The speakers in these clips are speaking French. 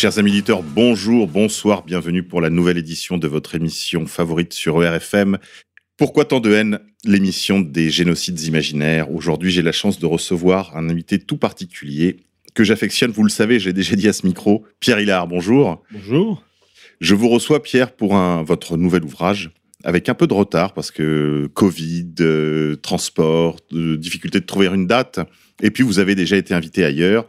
Chers amis auditeurs, bonjour, bonsoir, bienvenue pour la nouvelle édition de votre émission favorite sur ERFM. Pourquoi tant de haine L'émission des génocides imaginaires? Aujourd'hui, j'ai la chance de recevoir un invité tout particulier que j'affectionne, vous le savez, j'ai déjà dit à ce micro, Pierre Hillard, bonjour. Bonjour. Je vous reçois, Pierre, pour un, votre nouvel ouvrage, avec un peu de retard, parce que Covid, euh, transport, euh, difficulté de trouver une date. Et puis, vous avez déjà été invité ailleurs,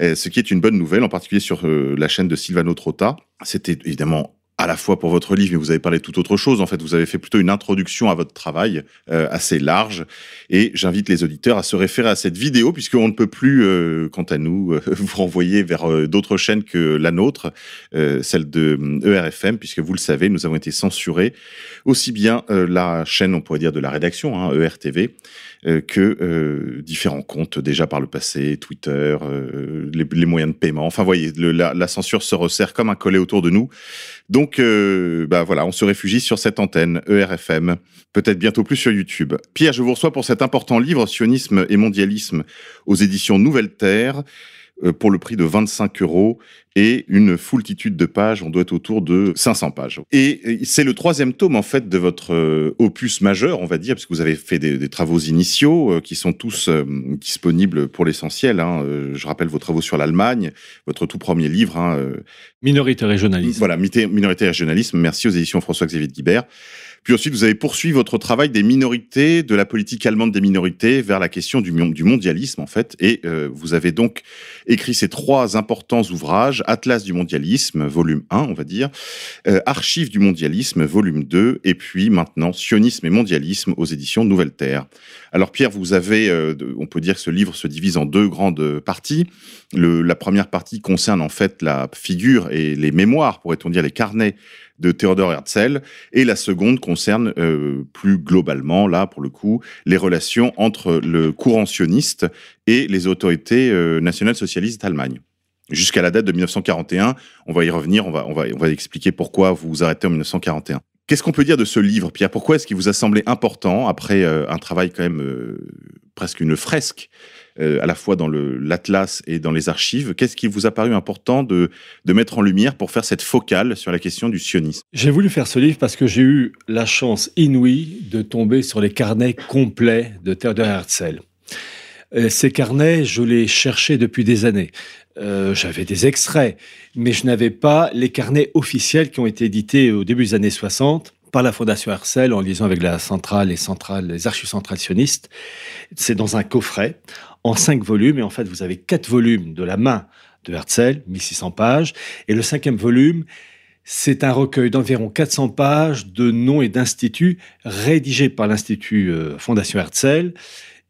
euh, ce qui est une bonne nouvelle, en particulier sur euh, la chaîne de Silvano Trotta. C'était évidemment à la fois pour votre livre, mais vous avez parlé de toute autre chose. En fait, vous avez fait plutôt une introduction à votre travail euh, assez large. Et j'invite les auditeurs à se référer à cette vidéo, puisqu'on ne peut plus, quant à nous, vous renvoyer vers d'autres chaînes que la nôtre, celle de ERFM, puisque vous le savez, nous avons été censurés. Aussi bien la chaîne, on pourrait dire, de la rédaction, hein, ERTV, euh, que euh, différents comptes déjà par le passé, Twitter, euh, les, les moyens de paiement. Enfin, voyez, le- la, la censure se resserre comme un collet autour de nous. Donc, euh, bah voilà, on se réfugie sur cette antenne ERFM, peut-être bientôt plus sur YouTube. Pierre, je vous reçois pour cet important livre Sionisme et mondialisme aux éditions Nouvelle Terre euh, pour le prix de 25 euros et une foultitude de pages. On doit être autour de 500 pages. Et euh, c'est le troisième tome en fait de votre euh, opus majeur, on va dire, parce que vous avez fait des, des travaux initiaux euh, qui sont tous euh, disponibles pour l'essentiel. hein. Euh, je rappelle vos travaux sur l'Allemagne, votre tout premier livre. hein, euh, Minorité régionaliste. voilà, minorité régionalisme. Merci aux éditions François-Xavier de Guibert. Puis ensuite, vous avez poursuivi votre travail des minorités, de la politique allemande des minorités, vers la question du, mon- du mondialisme, en fait. Et euh, vous avez donc écrit ces trois importants ouvrages, Atlas du mondialisme, volume 1, on va dire, euh, Archives du mondialisme, volume 2, et puis maintenant, Sionisme et mondialisme aux éditions Nouvelle Terre. Alors Pierre, vous avez, euh, on peut dire que ce livre se divise en deux grandes parties. Le- la première partie concerne en fait la figure et les mémoires, pourrait-on dire, les carnets de Theodor Herzl, et la seconde concerne euh, plus globalement, là pour le coup, les relations entre le courant sioniste et les autorités euh, nationales socialistes d'Allemagne. Jusqu'à la date de 1941, on va y revenir, on va, on va, on va expliquer pourquoi vous vous arrêtez en 1941. Qu'est-ce qu'on peut dire de ce livre, Pierre? Pourquoi est-ce qu'il vous a semblé important, après euh, un travail quand même presque une fresque, euh, à la fois dans l'atlas et dans les archives, qu'est-ce qui vous a paru important de, mettre en lumière pour faire cette focale sur la question du sionisme? J'ai voulu faire ce livre parce que j'ai eu la chance inouïe de tomber sur les carnets complets de Theodor Herzl. Euh, Ces carnets, je les cherchais depuis des années. Euh, J'avais des extraits, mais je n'avais pas les carnets officiels qui ont été édités au début des années 60 par la Fondation Herzl en liaison avec la centrale et centrale, les archives centrales sionistes. C'est dans un coffret en cinq volumes, et en fait, vous avez quatre volumes de la main de Herzl, 1600 pages, et le cinquième volume, c'est un recueil d'environ 400 pages de noms et d'instituts rédigés par l'Institut euh, Fondation Herzl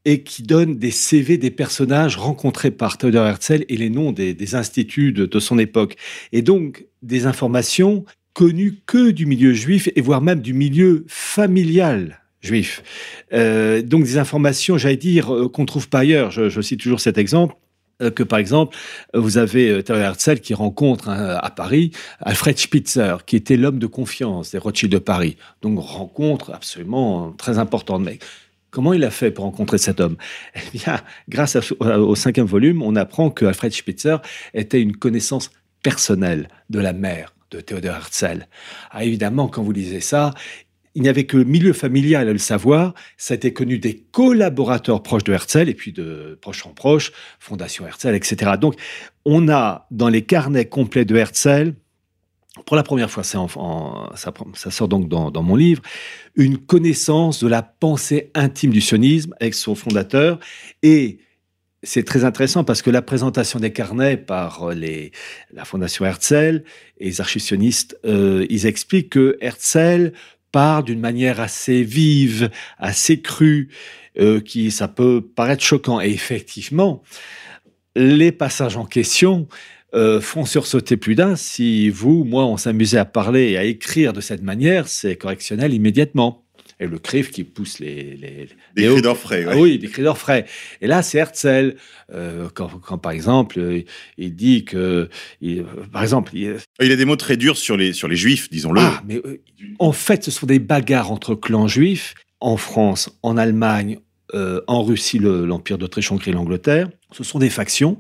et qui donne des CV des personnages rencontrés par Theodor Herzl et les noms des, instituts de son époque. Et donc des informations connues que du milieu juif et voire même du milieu familial Euh, donc des informations, j'allais dire, euh, qu'on trouve pas ailleurs. Je, cite toujours cet exemple euh, que par exemple, vous avez Theodor Herzl qui rencontre hein, à Paris Alfred Spitzer, qui était l'homme de confiance des Rothschild de Paris. Donc rencontre absolument très importante. Mais comment il a fait pour rencontrer cet homme? Eh bien, grâce au cinquième volume, on apprend que Alfred Spitzer était une connaissance personnelle de la mère de Theodor Herzl. Ah, évidemment, quand vous lisez ça, il n'y avait que le milieu familial à le savoir. Ça a été connu des collaborateurs proches de Herzl et puis de proche en proche, Fondation Herzl, etc. Donc, on a dans les carnets complets de Herzl, pour la première fois, ça, sort donc dans, mon livre, une connaissance de la pensée intime du sionisme avec son fondateur. Et c'est très intéressant parce que la présentation des carnets par les, la Fondation Herzl et les archives sionistes, euh, ils expliquent que Herzl d'une manière assez vive, assez crue, euh, qui ça peut paraître choquant. Et effectivement, les passages en question euh, font sursauter plus d'un. Si vous, moi, on s'amusait à parler et à écrire de cette manière, c'est correctionnel immédiatement. Et le CRIF qui pousse les... les Des les cris d'orfraie, ouais. Ah oui, des cris d'orfraie. Et là, c'est Herzl. euh, quand, quand, par exemple, euh, il dit que... il- euh, par exemple, il- Il a des mots très durs sur les, sur les juifs, disons-le. ah, mais en fait, ce sont des bagarres entre clans juifs en France, en Allemagne, euh, en Russie, le- l'Empire d'Autriche-Hongrie et l'Angleterre. Ce sont des factions.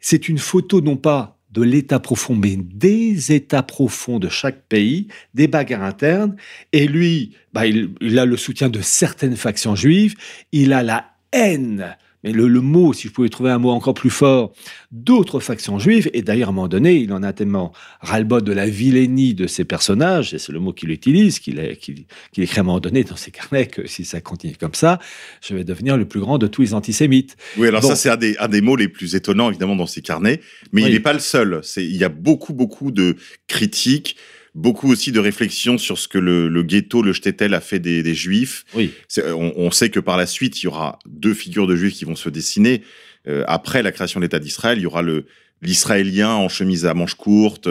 C'est une photo non pas de l'État profond, mais des États profonds de chaque pays, des bagarres internes. Et lui, bah, il, il a le soutien de certaines factions juives. Il a la haine. Mais le, le mot, si je pouvais trouver un mot encore plus fort, d'autres factions juives. Et d'ailleurs, à un moment donné, il en a tellement ras-le-bol de la vilainie de ces personnages, et c'est le mot qu'il utilise, qu'il écrit à un moment donné dans ses carnets, que si ça continue comme ça, je vais devenir le plus grand de tous les antisémites. Oui, alors Bon. ça, c'est un des, un des mots les plus étonnants, évidemment, dans ces carnets. Mais Oui. il n'est pas le seul. Il y a beaucoup, beaucoup de critiques, beaucoup aussi de réflexions sur ce que le, le ghetto, le shtetl a fait des, des juifs. Oui. C'est- On, on sait que par la suite, il y aura deux figures de juifs qui vont se dessiner. Euh, après la création de l'État d'Israël, il y aura le l'Israélien en chemise à manches courtes,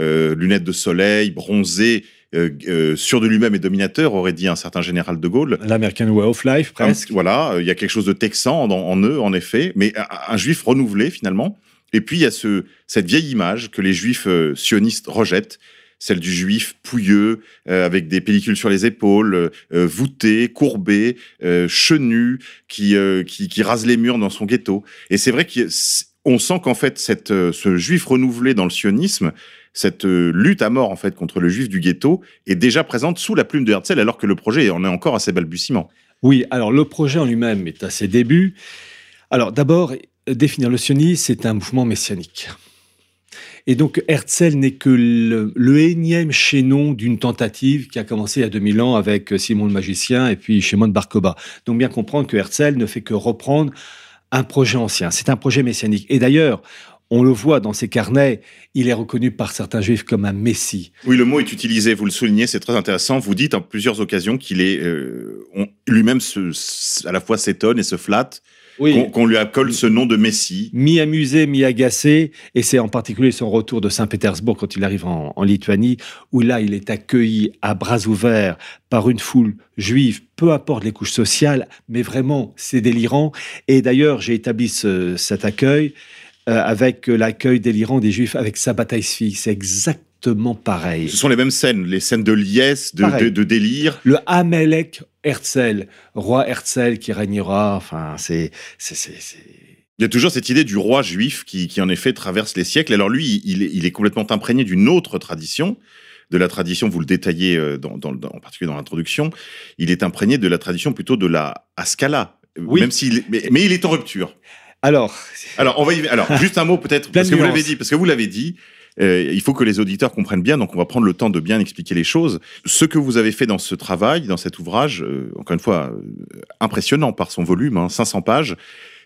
euh, lunettes de soleil, bronzé, euh, euh, sûr de lui-même et dominateur, aurait dit un certain général de Gaulle. L'American Way of Life, Un- presque. voilà, euh, il y a quelque chose de texan en, en eux, en effet, mais un, un juif renouvelé finalement. Et puis il y a ce, cette vieille image que les juifs euh, sionistes rejettent, celle du juif pouilleux, euh, avec des pellicules sur les épaules, euh, euh, voûté, courbé, euh, chenu, qui, euh, qui, qui rase les murs dans son ghetto. Et c'est vrai qu'on sent qu'en fait, euh, ce juif renouvelé dans le sionisme, cette euh, lutte à mort en fait contre le juif du ghetto est déjà présente sous la plume de Herzl, alors que le projet en est encore à ses balbutiements. Oui, alors le projet en lui-même est à ses débuts. Alors d'abord, euh, définir le sionisme, c'est un mouvement messianique. Et donc Herzl n'est que le, le énième chaînon d'une tentative qui a commencé il y a 2000 ans avec euh, Simon le magicien et puis Shimon Bar Kokhba. Donc bien comprendre que Herzl ne fait que reprendre un projet ancien. C'est un projet messianique. Et d'ailleurs, on le voit dans ses carnets, il est reconnu par certains juifs comme un messie. Oui, le mot est utilisé, vous le soulignez, c'est très intéressant. Vous dites en plusieurs occasions qu'il est euh, lui-même à la fois s'étonne et se flatte qu'on qu'on lui accole ce nom de Messie. mi-amusé, mi-agacé, et c'est en particulier son retour de Saint-Pétersbourg quand il arrive en, en Lituanie, où là il est accueilli à bras ouverts par une foule juive, peu importe les couches sociales, mais vraiment c'est délirant. Et d'ailleurs j'ai établi ce- cet accueil euh, avec l'accueil délirant des juifs avec Sabbatai Tzvi, c'est exactement pareil. Ce sont les mêmes scènes, les scènes de liesse, de, Pareil. de, de délire. Le Amalek Herzl, roi Herzl qui régnera, enfin c'est... c'est- c'est- c'est- Il y a toujours cette idée du roi juif qui, qui en effet traverse les siècles. Alors lui, il est, il est complètement imprégné d'une autre tradition, de la tradition, vous le détaillez euh, dans, dans- dans- en particulier dans l'introduction, il est imprégné de la tradition plutôt de la Ascala. Oui. Même s'il mais, mais il est en rupture. Alors, Alors, on va y... Alors, juste un mot peut-être, parce que vous l'avez dit, parce que vous l'avez dit, euh, il faut que les auditeurs comprennent bien, donc on va prendre le temps de bien expliquer les choses. Ce que vous avez fait dans ce travail, dans cet ouvrage, euh, encore une fois, euh, impressionnant par son volume, hein, 500 pages,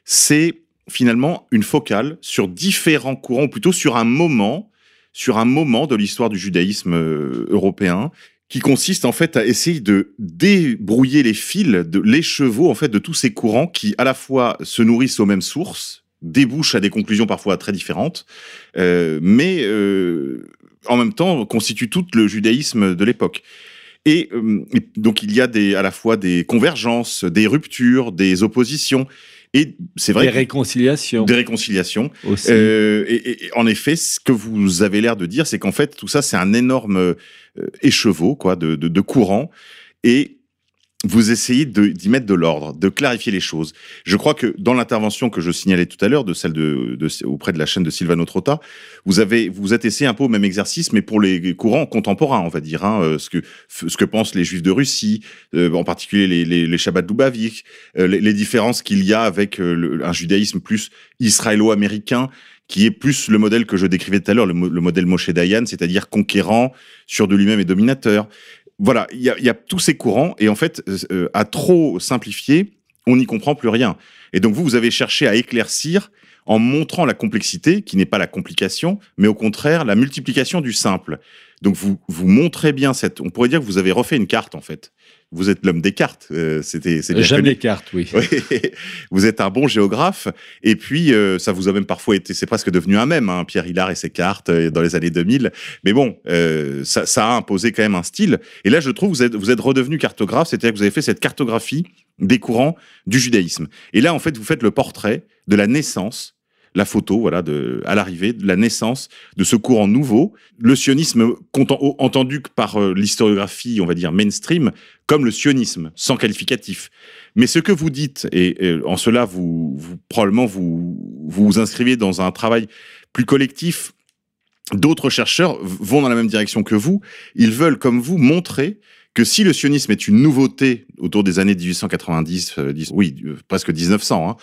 c'est finalement une focale sur différents courants, ou plutôt sur un moment, sur un moment de l'histoire du judaïsme euh, européen, qui consiste en fait à essayer de débrouiller les fils, de les chevaux en fait de tous ces courants qui à la fois se nourrissent aux mêmes sources, débouchent à des conclusions parfois très différentes, euh, mais euh, en même temps constituent tout le judaïsme de l'époque. Et, euh, et donc il y a des, à la fois des convergences, des ruptures, des oppositions, et c'est vrai que- réconciliations des réconciliations. aussi. Euh, et, et- et en effet, ce que vous avez l'air de dire, c'est qu'en fait, tout ça, c'est un énorme euh, écheveau quoi, de, de, de courant. Et vous essayez d'y mettre de l'ordre, de clarifier les choses. Je crois que dans l'intervention que je signalais tout à l'heure, de celle de, de- auprès de la chaîne de Silvano Trotta, vous avez vous êtes essayé un peu au même exercice, mais pour les courants contemporains, on va dire, hein, euh, ce que ce que pensent les Juifs de Russie, euh, en particulier les les, les Shabbat Lubavitch, euh, les, les différences qu'il y a avec euh, un judaïsme plus israélo-américain, qui est plus le modèle que je décrivais tout à l'heure, le, le modèle Moshe Dayan, c'est-à-dire conquérant, sûr de lui-même et dominateur. Voilà, il y y a tous ces courants, et en fait, euh, à trop simplifier, on n'y comprend plus rien. Et donc vous, vous avez cherché à éclaircir en montrant la complexité, qui n'est pas la complication, mais au contraire la multiplication du simple. Donc vous vous montrez bien cette. On pourrait dire que vous avez refait une carte en fait. Vous êtes l'homme des cartes. euh, C'était J'aime les cartes, oui. Vous êtes un bon géographe. Et puis, euh, ça vous a même parfois été, c'est presque devenu un même, hein, Pierre Hillard et ses cartes euh, dans les années 2000. Mais bon, euh, ça, ça a imposé quand même un style. Et là, je trouve, vous êtes, vous êtes redevenu cartographe, c'est-à-dire que vous avez fait cette cartographie des courants du judaïsme. Et là, en fait, vous faites le portrait de la naissance, la photo, voilà, de, à l'arrivée, de la naissance de ce courant nouveau. Le sionisme, entendu par euh, l'historiographie, on va dire mainstream, comme le sionisme, sans qualificatif. Mais ce que vous dites, et, en cela, vous, vous probablement vous, vous inscrivez dans un travail plus collectif. D'autres chercheurs vont dans la même direction que vous. Ils veulent, comme vous, montrer que si le sionisme est une nouveauté autour des années 1890, euh, oui, euh, presque 1900, hein,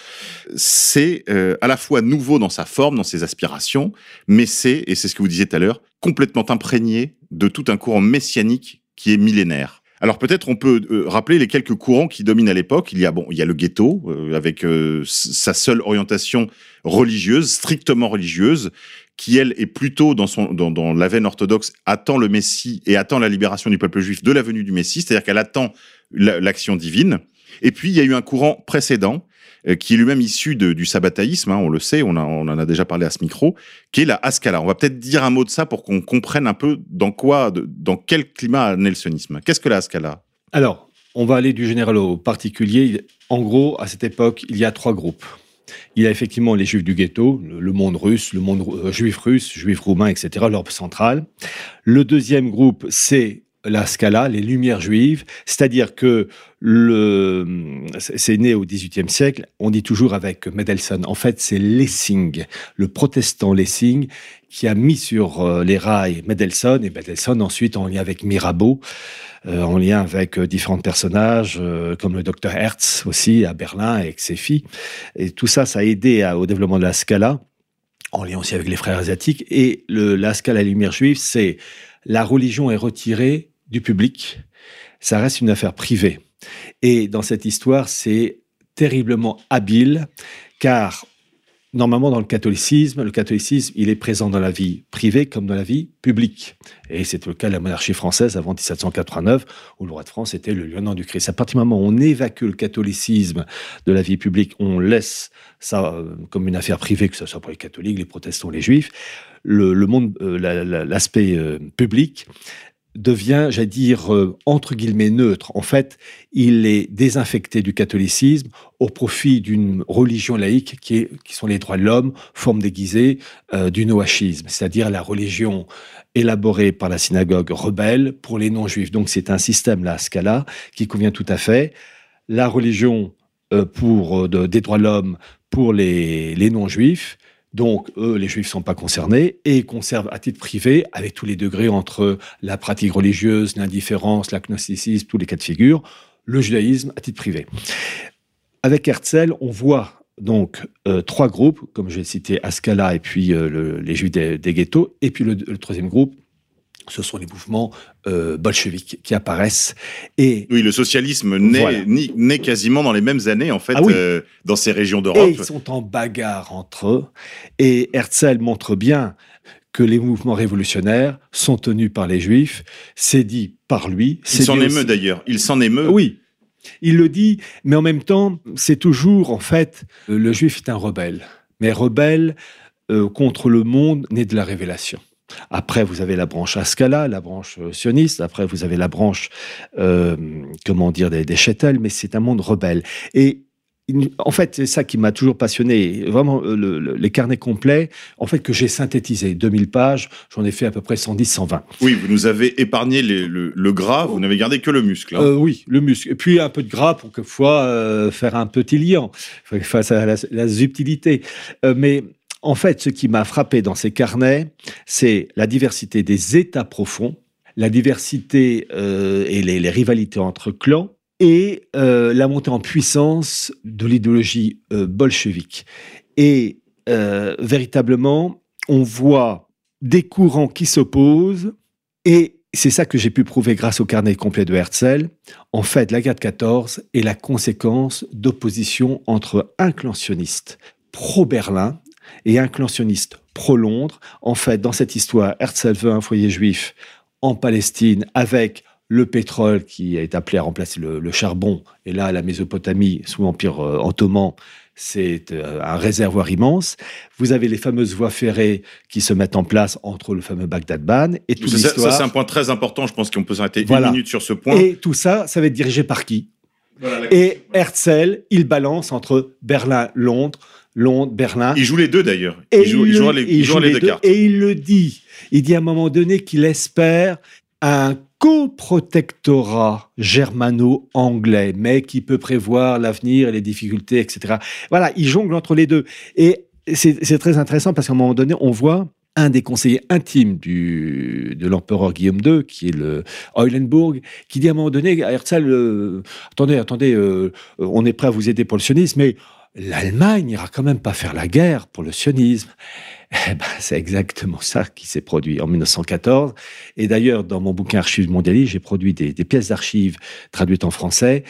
c'est euh, à la fois nouveau dans sa forme, dans ses aspirations, mais c'est, et c'est ce que vous disiez tout à l'heure, complètement imprégné de tout un courant messianique qui est millénaire. Alors peut-être on peut euh, rappeler les quelques courants qui dominent à l'époque. Il y a bon, il y a le ghetto euh, avec euh, sa seule orientation religieuse, strictement religieuse, qui elle est plutôt dans son dans, dans la veine orthodoxe attend le Messie et attend la libération du peuple juif de la venue du Messie, c'est-à-dire qu'elle attend la- l'action divine. Et puis il y a eu un courant précédent qui est lui-même issu du sabbataïsme, hein, on le sait, on, en a déjà parlé à ce micro, qui est la Haskalah. On va peut-être dire un mot de ça pour qu'on comprenne un peu dans quoi, de- dans quel climat sionisme. Qu'est-ce que la Haskalah? Alors, on va aller du général au particulier. En gros, à cette époque, il y a trois groupes. Il y a effectivement les juifs du ghetto, le, monde russe, le monde euh, juif russe, juif roumain, etc., l'Europe centrale. Le deuxième groupe, c'est la Scala, les Lumières juives, c'est-à-dire que c'est né au XVIIIe siècle. On dit toujours avec Mendelssohn. En fait, c'est Lessing, le protestant Lessing, qui a mis sur euh, les rails Mendelssohn et Mendelssohn ensuite en lien avec Mirabeau, euh, en lien avec euh, différents personnages euh, comme le docteur Hertz aussi à Berlin avec ses filles. Et tout ça, ça a aidé au développement de la Scala, en lien aussi avec les frères asiatiques. Et le, la Scala lumière juive, c'est la religion est retirée du public, ça reste une affaire privée. Et dans cette histoire, c'est terriblement habile, car normalement dans le catholicisme, le catholicisme, il est présent dans la vie privée comme dans la vie publique. Et c'était le cas de la monarchie française avant 1789, où le roi de France était le lieutenant du Christ. À partir du moment où on évacue le catholicisme de la vie publique, on laisse ça euh, comme une affaire privée, que ce soit pour les catholiques, les protestants, les juifs, le, monde, euh, la- la- l'aspect euh, public devient, j'allais dire, euh, entre guillemets neutre. En fait, il est désinfecté du catholicisme au profit d'une religion laïque qui, sont les droits de l'homme, forme déguisée euh, du noachisme, c'est-à-dire la religion élaborée par la synagogue rebelle pour les non-juifs. Donc c'est un système, la Scala, qui convient tout à fait. La religion euh, pour de- des droits de l'homme pour les non-juifs, donc, eux, les juifs ne sont pas concernés et conservent à titre privé, avec tous les degrés entre la pratique religieuse, l'indifférence, l'agnosticisme, tous les cas de figure, le judaïsme à titre privé. Avec Herzl, on voit donc euh, trois groupes, comme j'ai cité Ascala et puis euh, le- les juifs des, ghettos, et puis le troisième groupe, ce sont les mouvements euh, bolcheviques qui apparaissent. Et Oui, le socialisme naît, Voilà. ni- naît quasiment dans les mêmes années, en fait, Ah oui. euh, dans ces régions Et d'Europe. ils sont en bagarre entre eux. Et Herzl montre bien que les mouvements révolutionnaires sont tenus par les juifs. C'est dit par lui. Il s'en émeut d'ailleurs. Il s'en émeut. Oui. Il le dit, mais en même temps, c'est toujours, en fait, le juif est un rebelle. Mais rebelle euh, contre le monde né de la révélation. Après, vous avez la branche Ascala, la branche euh, sioniste. Après, vous avez la branche, euh, comment dire, des, des Chettel, mais c'est un monde rebelle. Et en fait, c'est ça qui m'a toujours passionné. Vraiment, euh, le- le- les carnets complets, en fait, que j'ai synthétisés. 2000 pages, j'en ai fait à peu près 110, 120. Oui, vous nous avez épargné les- le, le gras, vous n'avez gardé que le muscle. hein. Euh, oui, le muscle. Et puis un peu de gras pour quelquefois euh, faire un petit liant face à la, la subtilité. Euh, mais en fait, ce qui m'a frappé dans ces carnets, c'est la diversité des états profonds, la diversité euh, et les, rivalités entre clans et euh, la montée en puissance de l'idéologie euh, bolchevique. Et véritablement, on voit des courants qui s'opposent et c'est ça que j'ai pu prouver grâce au carnet complet de Herzl. En fait, la guerre de 14 est la conséquence d'opposition entre un clan sioniste pro-Berlin et sioniste pro-Londres. En fait, dans cette histoire, Herzl veut un foyer juif en Palestine avec le pétrole qui est appelé à remplacer le, le charbon. Et là, la Mésopotamie, sous l'Empire euh, ottoman, c'est euh, un réservoir immense. Vous avez les fameuses voies ferrées qui se mettent en place entre le fameux Bagdad-Ban et toute Ça, ça, c'est un point très important. Je pense qu'on peut s'arrêter Voilà. une minute sur ce point. Et tout ça, ça va être dirigé par qui? Et Herzl, il balance entre Berlin, Londres, Londres, Berlin. Il joue les deux d'ailleurs. Il joue, il le- joue les, il il joue joue les les deux cartes. Et il le dit. Il dit à un moment donné qu'il espère un coprotectorat germano-anglais, mais qui peut prévoir l'avenir et les difficultés, etc. Voilà, il jongle entre les deux. Et c'est c'est très intéressant parce qu'à un moment donné, on voit un des conseillers intimes du, de l'empereur Guillaume II, qui est le Eulenburg, qui dit à un moment donné à Herzl, euh, attendez, attendez, euh, on est prêt à vous aider pour le sionisme, mais l'Allemagne n'ira quand même pas faire la guerre pour le sionisme. Eh ben, c'est exactement ça qui s'est produit en 1914. Et d'ailleurs, dans mon bouquin Archives mondialistes, j'ai produit des, pièces d'archives traduites en français,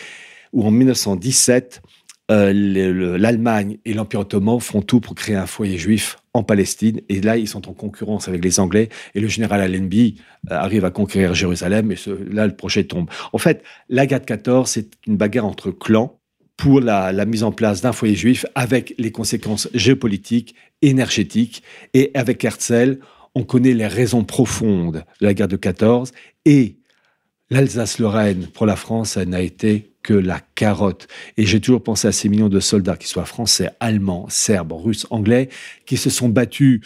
où en 1917, euh, le- le- l'Allemagne et l'Empire ottoman font tout pour créer un foyer juif en Palestine. Et là, ils sont en concurrence avec les Anglais. Et le général Allenby euh, arrive à conquérir Jérusalem. Et là, le projet tombe. En fait, la guerre de 14, c'est une bagarre entre clans pour la, mise en place d'un foyer juif avec les conséquences géopolitiques, énergétiques. Et avec Herzl, on connaît les raisons profondes de la guerre de 14. Et l'Alsace-Lorraine, pour la France, n'a été que la carotte. Et j'ai toujours pensé à ces millions de soldats, qui soient français, allemands, serbes, russes, anglais, qui se sont battus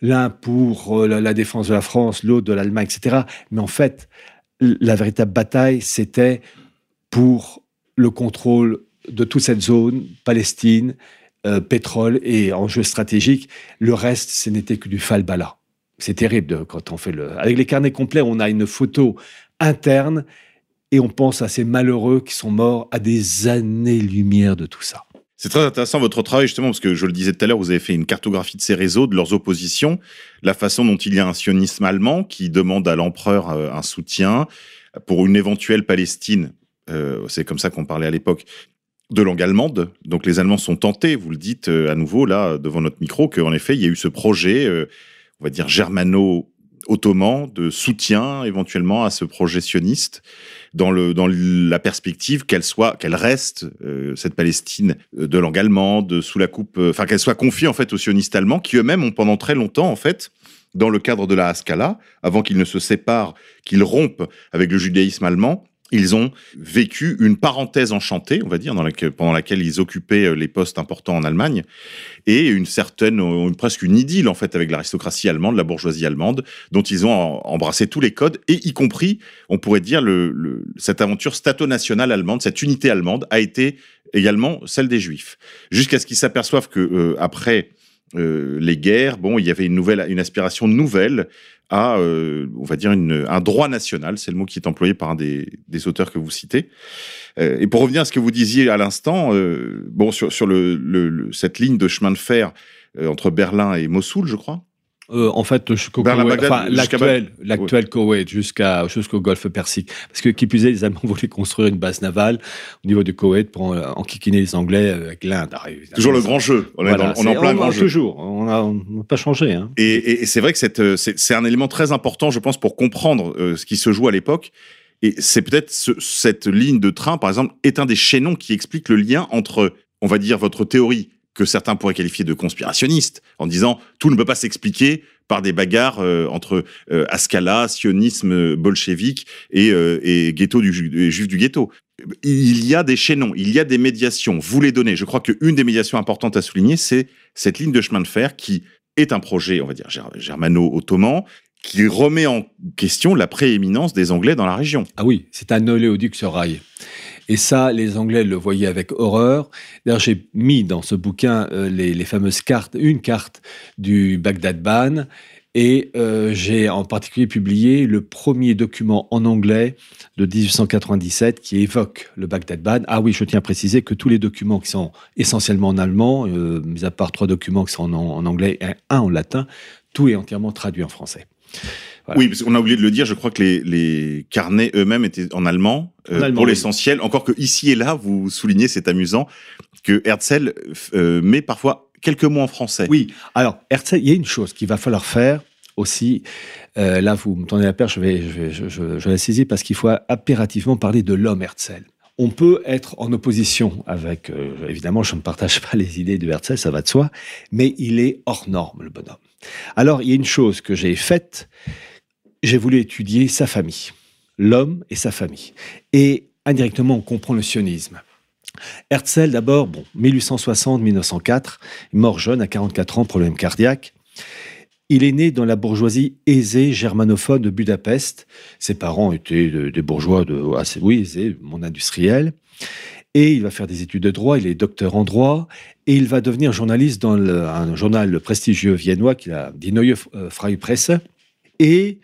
l'un pour euh, la, défense de la France, l'autre de l'Allemagne, etc. Mais en fait, la véritable bataille, c'était pour le contrôle de toute cette zone, Palestine, euh, pétrole et enjeux stratégiques. Le reste, ce n'était que du falbala. C'est terrible de- quand on fait le. Avec les carnets complets, on a une photo interne et on pense à ces malheureux qui sont morts à des années-lumière de tout ça. C'est très intéressant votre travail justement parce que je le disais tout à l'heure, vous avez fait une cartographie de ces réseaux, de leurs oppositions, la façon dont il y a un sionisme allemand qui demande à l'empereur euh, un soutien pour une éventuelle Palestine. euh, c'est comme ça qu'on parlait à l'époque de langue allemande. Donc les Allemands sont tentés, vous le dites euh, à nouveau là devant notre micro, qu'en effet il y a eu ce projet, euh, on va dire germano-ottoman, de soutien éventuellement à ce projet sioniste dans, le, dans la perspective qu'elle soit, qu'elle reste euh, cette Palestine de langue allemande, sous la coupe, enfin qu'elle soit confiée en fait aux sionistes allemands, qui eux-mêmes ont pendant très longtemps en fait, dans le cadre de la Haskalah, avant qu'ils ne se séparent, qu'ils rompent avec le judaïsme allemand, ils ont vécu une parenthèse enchantée, on va dire, pendant laquelle ils occupaient euh, les postes importants en Allemagne, et une certaine, euh, presque une idylle en fait avec l'aristocratie allemande, la bourgeoisie allemande, dont ils ont embrassé tous les codes, et y compris, on pourrait dire, cette aventure stato-nationale allemande, cette unité allemande a été également celle des Juifs, jusqu'à ce qu'ils s'aperçoivent que euh, après euh, les guerres, bon, il y avait une nouvelle, une aspiration nouvelle à, euh, on va dire, une, un droit national. C'est le mot qui est employé par un des, des auteurs que vous citez. Euh, et pour revenir à ce que vous disiez à l'instant, euh, bon, sur, sur le, le- le- cette ligne de chemin de fer euh, entre Berlin et Mossoul, je crois. Euh, en fait, jusqu'au l'actuel, l'actuel Koweït jusqu'à jusqu'au Golfe Persique, parce que qui plus est, les Allemands voulaient construire une base navale au niveau du Koweït pour en- enquiquiner les Anglais avec l'Inde. Ah. Toujours le grand jeu. On est, Voilà, dans- on est en plein on- grand on- jeu. Toujours, on n'a pas changé. Hein. Et, et- et c'est vrai que euh, c'est c'est un élément très important, je pense, pour comprendre euh, ce qui se joue à l'époque. Et c'est peut-être ce- cette ligne de train, par exemple, est un des chaînons qui explique le lien entre, on va dire, votre théorie que certains pourraient qualifier de conspirationniste, en disant tout ne peut pas s'expliquer par des bagarres euh, entre euh, Ascala, sionisme euh, bolchevique et, et ghetto du juif du ghetto. Il y a des chaînons, il y a des médiations. Vous les donnez. Je crois qu'une des médiations importantes à souligner, c'est cette ligne de chemin de fer qui est un projet, on va dire, ger- germano-ottoman, qui remet en question la prééminence des Anglais dans la région. Ah oui, c'est un oléoduc sur rail. Et ça, les Anglais le voyaient avec horreur. D'ailleurs, j'ai mis dans ce bouquin euh, les, fameuses cartes, une carte du Bagdad Ban, et euh, j'ai en particulier publié le premier document en anglais de 1897 qui évoque le Bagdad Ban. Ah oui, je tiens à préciser que tous les documents qui sont essentiellement en allemand, euh, mis à part trois documents qui sont en anglais et un en latin, tout est entièrement traduit en français. Voilà. Oui, parce qu'on a oublié de le dire, je crois que les, les carnets eux-mêmes étaient en allemand, euh, allemand, pour oui. l'essentiel. Encore que ici et là, vous soulignez, c'est amusant, que Herzl euh, met parfois quelques mots en français. Oui, alors Herzl, il y a une chose qu'il va falloir faire aussi, euh, là vous me tendez la perche, je, vais, je, je, je la saisis parce qu'il faut impérativement parler de l'homme Herzl. On peut être en opposition avec, euh, évidemment, je ne partage pas les idées de Herzl, ça va de soi, mais il est hors norme, le bonhomme. Alors, il y a une chose que j'ai faite, j'ai voulu étudier sa famille, l'homme et sa famille. Et indirectement, on comprend le sionisme. Herzl, d'abord, bon, 1860-1904, mort jeune à 44 ans, problème cardiaque. Il est né dans la bourgeoisie aisée germanophone de Budapest. Ses parents étaient des bourgeois de, assez oui, aisés, monde industriel. Et il va faire des études de droit, il est docteur en droit, et il va devenir journaliste dans un journal prestigieux viennois qui a Die Neue Freie Presse. Et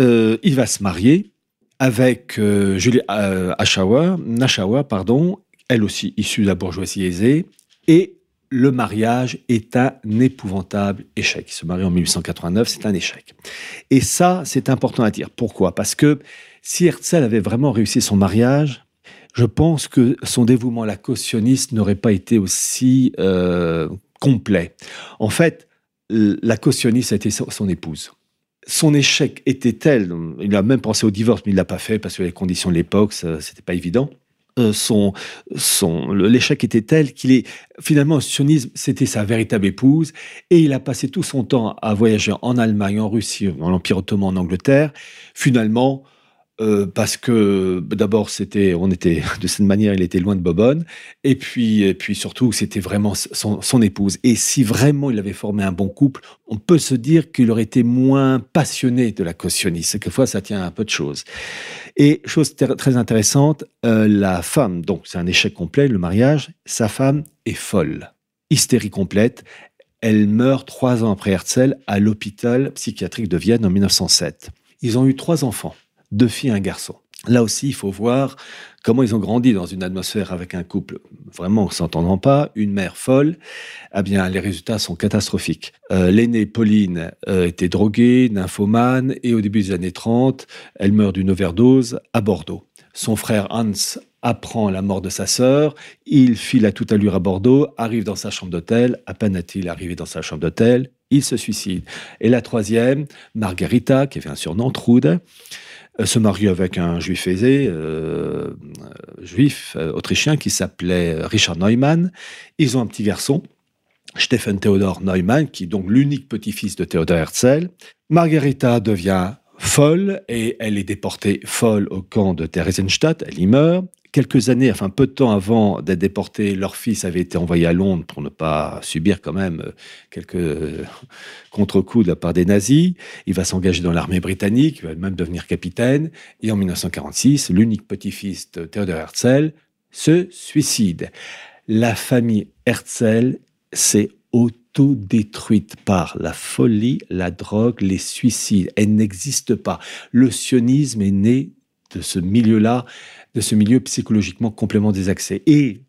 euh, il va se marier avec euh, Julie euh, Aschauer, Naschauer, pardon, elle aussi issue de la bourgeoisie aisée, et le mariage est un épouvantable échec. Il se marie en 1889, c'est un échec. Et ça, c'est important à dire. Pourquoi? Parce que si Herzl avait vraiment réussi son mariage, je pense que son dévouement à la cautionniste n'aurait pas été aussi euh, complet. En fait, la cautionniste a été son épouse. Son échec était tel, il a même pensé au divorce, mais il l'a pas fait parce que les conditions de l'époque, c'était pas évident. Euh, son, son, l'échec était tel qu'il est finalement, le sionisme, c'était sa véritable épouse, et il a passé tout son temps à voyager en Allemagne, en Russie, dans l'Empire ottoman, en Angleterre. Finalement, euh, parce que d'abord c'était, on était de cette manière, il était loin de Bobonne, et puis, et puis surtout c'était vraiment son, épouse. Et si vraiment il avait formé un bon couple, on peut se dire qu'il aurait été moins passionné de la cautionnisme. Quelquefois, ça tient à un peu de choses. Et chose très intéressante, euh, la femme, donc c'est un échec complet, le mariage, sa femme est folle, hystérie complète. Elle meurt trois ans après Herzl à l'hôpital psychiatrique de Vienne en 1907. Ils ont eu trois enfants, deux filles et un garçon. Là aussi, il faut voir comment ils ont grandi dans une atmosphère avec un couple vraiment s'entendant pas, une mère folle. Eh bien, les résultats sont catastrophiques. Euh, L'aînée Pauline euh, était droguée, nymphomane, et au début des années 30, elle meurt d'une overdose à Bordeaux. Son frère Hans apprend la mort de sa sœur, il file à toute allure à Bordeaux, arrive dans sa chambre d'hôtel, à peine a-t-il arrivé dans sa chambre d'hôtel, il se suicide. Et la troisième, Margarita, qui avait un surnom, Trude, se marie avec un juif aisé, euh, juif euh, autrichien qui s'appelait Richard Neumann. Ils ont un petit garçon, Stephen Theodor Neumann, qui est donc l'unique petit-fils de Theodor Herzl. Margarita devient folle et elle est déportée folle au camp de Theresienstadt. Elle y meurt quelques années, enfin peu de temps avant d'être déporté, leur fils avait été envoyé à Londres pour ne pas subir quand même euh, quelques euh, contre-coups de la part des nazis. Il va s'engager dans l'armée britannique, il va même devenir capitaine. Et en 1946, l'unique petit-fils de Theodor Herzl se suicide. La famille Herzl s'est autodétruite par la folie, la drogue, les suicides. Elle n'existe pas. Le sionisme est né de ce milieu-là de ce milieu psychologiquement complètement désaxé. Et,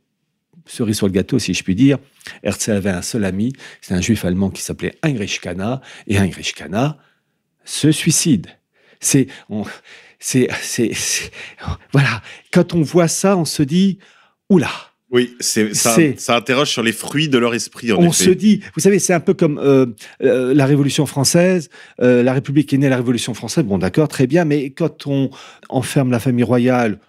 cerise sur le gâteau, si je puis dire, Herzl avait un seul ami, c'est un juif allemand qui s'appelait Heinrich Kana, et Heinrich Kana se suicide. C'est, c'est, c'est, voilà. Quand on voit ça, on se dit, oula, oui, ça, ça, interroge sur les fruits de leur esprit. En on se dit, vous savez, c'est un peu comme euh, euh, la Révolution française. Euh, la République est née à la Révolution française. Bon, d'accord, très bien, mais quand on enferme la famille royale,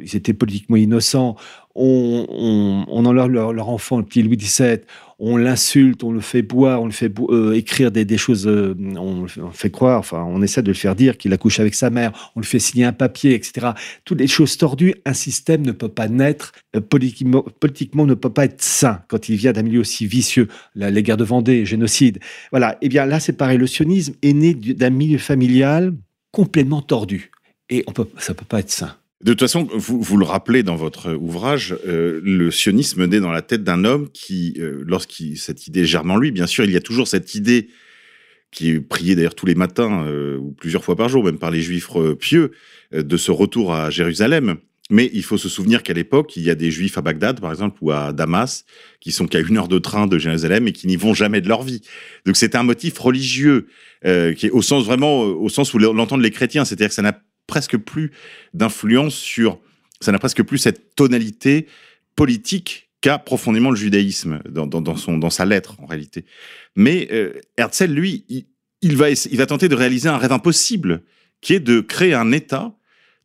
ils étaient politiquement innocents, on, on, enlève leur, enfant, le petit Louis XVII, on l'insulte, on le fait boire, on le fait euh, écrire des, choses, euh, on, fait, croire, enfin, on essaie de le faire dire qu'il a couché avec sa mère, on le fait signer un papier, etc. Toutes les choses tordues, un système ne peut pas naître, euh, politiquement, ne peut pas être sain quand il vient d'un milieu aussi vicieux, la, les guerres de Vendée, génocide. Voilà, et eh bien là, c'est pareil, le sionisme est né d'un milieu familial complètement tordu. Et ça ne peut pas être sain. De toute façon, vous, vous le rappelez dans votre ouvrage, euh, le sionisme naît dans la tête d'un homme qui, euh, lorsqu'il cette idée germe en lui, bien sûr, il y a toujours cette idée qui est priée d'ailleurs tous les matins euh, ou plusieurs fois par jour, même par les juifs pieux, euh, de ce retour à Jérusalem. Mais il faut se souvenir qu'à l'époque, il y a des juifs à Bagdad, par exemple, ou à Damas, qui sont qu'à une heure de train de Jérusalem et qui n'y vont jamais de leur vie. Donc c'est un motif religieux euh, qui est au sens vraiment, au sens où l'entendent les chrétiens, c'est-à-dire que ça n'a presque plus d'influence sur, ça n'a presque plus cette tonalité politique qu'a profondément le judaïsme dans, dans, son, dans sa lettre en réalité. Mais euh, Herzl, lui, il, va, il va tenter de réaliser un rêve impossible, qui est de créer un État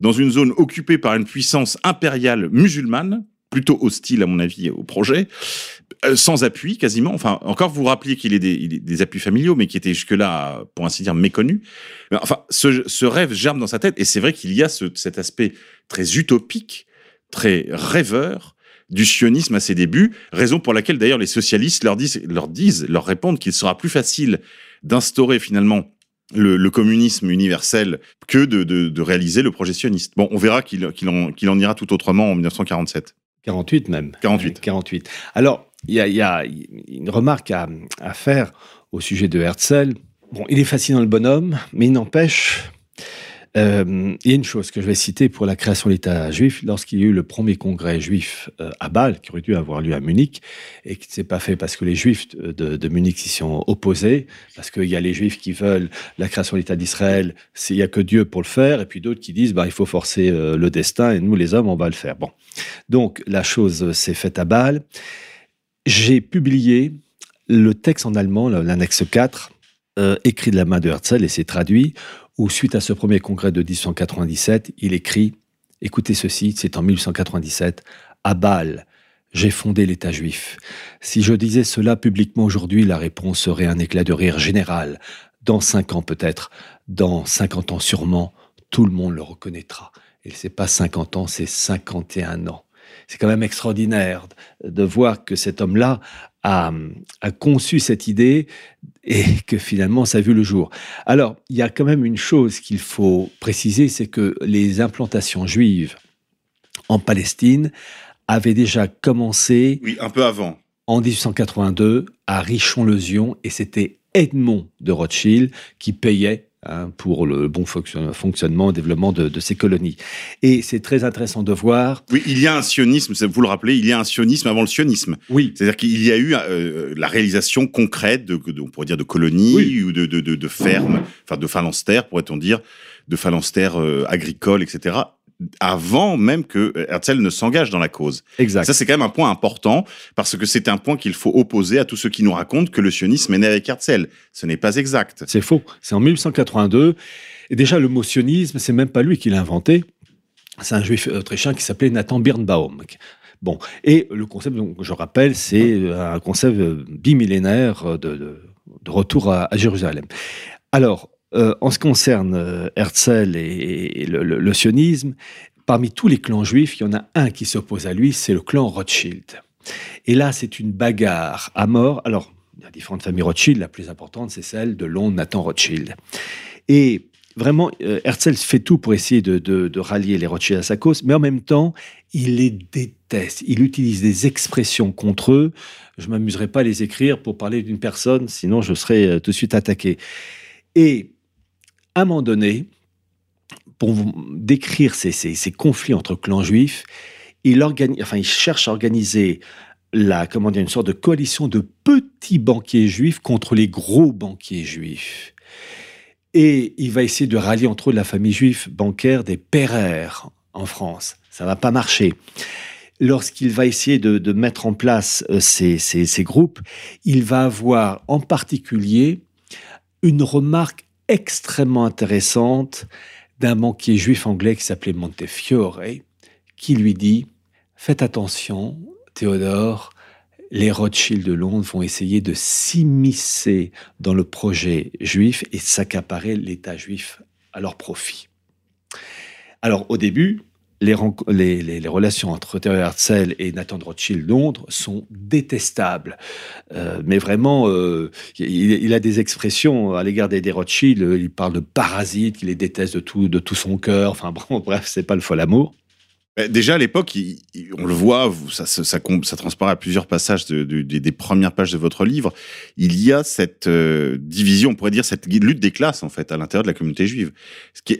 dans une zone occupée par une puissance impériale musulmane, plutôt hostile à mon avis au projet, euh, sans appui quasiment. Enfin, encore vous vous rappeliez qu'il ait des, appuis familiaux, mais qui étaient jusque-là, pour ainsi dire, méconnus. Enfin, ce, rêve germe dans sa tête, et c'est vrai qu'il y a ce- cet aspect très utopique, très rêveur du sionisme à ses débuts, raison pour laquelle d'ailleurs les socialistes leur disent, leur disent, leur répondent qu'il sera plus facile d'instaurer finalement le, communisme universel que de, réaliser le projet sioniste. Bon, on verra qu'il en ira tout autrement en 1947. 48 même. 48. Ouais, 48. Alors, il y a, il y a une remarque à, à faire au sujet de Herzl. Bon, il est fascinant le bonhomme, mais il n'empêche, euh, il y a une chose que je vais citer pour la création de l'État juif, lorsqu'il y a eu le premier congrès juif euh, à Bâle, qui aurait dû avoir lieu à Munich, et qui ne s'est pas fait parce que les juifs de, Munich s'y sont opposés, parce qu'il y a les juifs qui veulent la création de l'État d'Israël, il n'y a que Dieu pour le faire, et puis d'autres qui disent, bah, il faut forcer euh, le destin, et nous les hommes, on va le faire. Bon. Donc la chose s'est faite à Bâle. J'ai publié le texte en allemand, l'annexe 4, euh, écrit de la main de Herzl et c'est traduit, où suite à ce premier congrès de 1897, il écrit, écoutez ceci, c'est en 1897, à Bâle, j'ai fondé l'État juif. Si je disais cela publiquement aujourd'hui, la réponse serait un éclat de rire général. Dans cinq ans peut-être, dans 50 ans sûrement, tout le monde le reconnaîtra. Et c'est pas 50 ans, c'est 51 ans. C'est quand même extraordinaire de voir que cet homme-là a, a conçu cette idée et que finalement ça a vu le jour. Alors, il y a quand même une chose qu'il faut préciser, c'est que les implantations juives en Palestine avaient déjà commencé Oui, un peu avant. en 1882 à Richon-le-Zion et c'était Edmond de Rothschild qui payait hein, pour le bon fonction- fonctionnement, développement de, de ces colonies. Et c'est très intéressant de voir. Oui, il y a un sionisme, vous le rappelez, il y a un sionisme avant le sionisme. Oui, C'est-à-dire qu'il y a eu euh, la réalisation concrète de, de- on pourrait dire, de colonies Oui. ou de, de, de, de fermes, enfin de phalanstères, pourrait-on dire, de phalanstères euh, agricoles, etc., avant même que Herzl ne s'engage dans la cause. exact. Ça, c'est quand même un point important, parce que c'est un point qu'il faut opposer à tous ceux qui nous racontent que le sionisme est né avec Herzl. Ce n'est pas exact. C'est faux. C'est en 1882. Et déjà, le mot sionisme, c'est même pas lui qui l'a inventé. C'est un juif autrichien qui s'appelait Nathan Birnbaum. Bon. Et le concept, donc, je rappelle, c'est un concept euh, bimillénaire de, de, de retour à, à Jérusalem. Alors, euh, en ce qui concerne euh, Herzl et, le, sionisme, parmi tous les clans juifs, il y en a un qui s'oppose à lui, c'est le clan Rothschild. Et là, c'est une bagarre à mort. Alors, il y a différentes familles Rothschild. La plus importante, c'est celle de Londres, Nathan Rothschild. Et vraiment, euh, Herzl fait tout pour essayer de, rallier les Rothschild à sa cause, mais en même temps, il les déteste. Il utilise des expressions contre eux. Je ne m'amuserai pas à les écrire pour parler d'une personne, sinon je serais tout de suite attaqué. Et un moment donné, pour décrire ces, conflits entre clans juifs, il, enfin, il cherche à organiser la, comment dire, une sorte de coalition de petits banquiers juifs contre les gros banquiers juifs. Et il va essayer de rallier entre eux la famille juive bancaire des Perrer en France. Ça va pas marcher. Lorsqu'il va essayer de, mettre en place euh, ces groupes, il va avoir en particulier une remarque extrêmement intéressante d'un banquier juif anglais qui s'appelait Montefiore, qui lui dit Faites attention, Théodore, les Rothschild de Londres vont essayer de s'immiscer dans le projet juif et s'accaparer l'État juif à leur profit. Alors, au début, les, relations entre Théodore Herzl et Nathan Rothschild Londres sont détestables. Euh, mais vraiment, euh, il, il a des expressions à l'égard des, des Rothschild. euh, Il parle de parasites, qu'il les déteste de tout, de tout son cœur. Enfin, bon, bref, c'est pas le fol amour. Euh, Déjà à l'époque, on le voit, ça, ça, ça, ça transparaît à plusieurs passages de- de- des- premières pages de votre livre. Il y a cette euh, division, on pourrait dire cette lutte des classes en fait à l'intérieur de la communauté juive.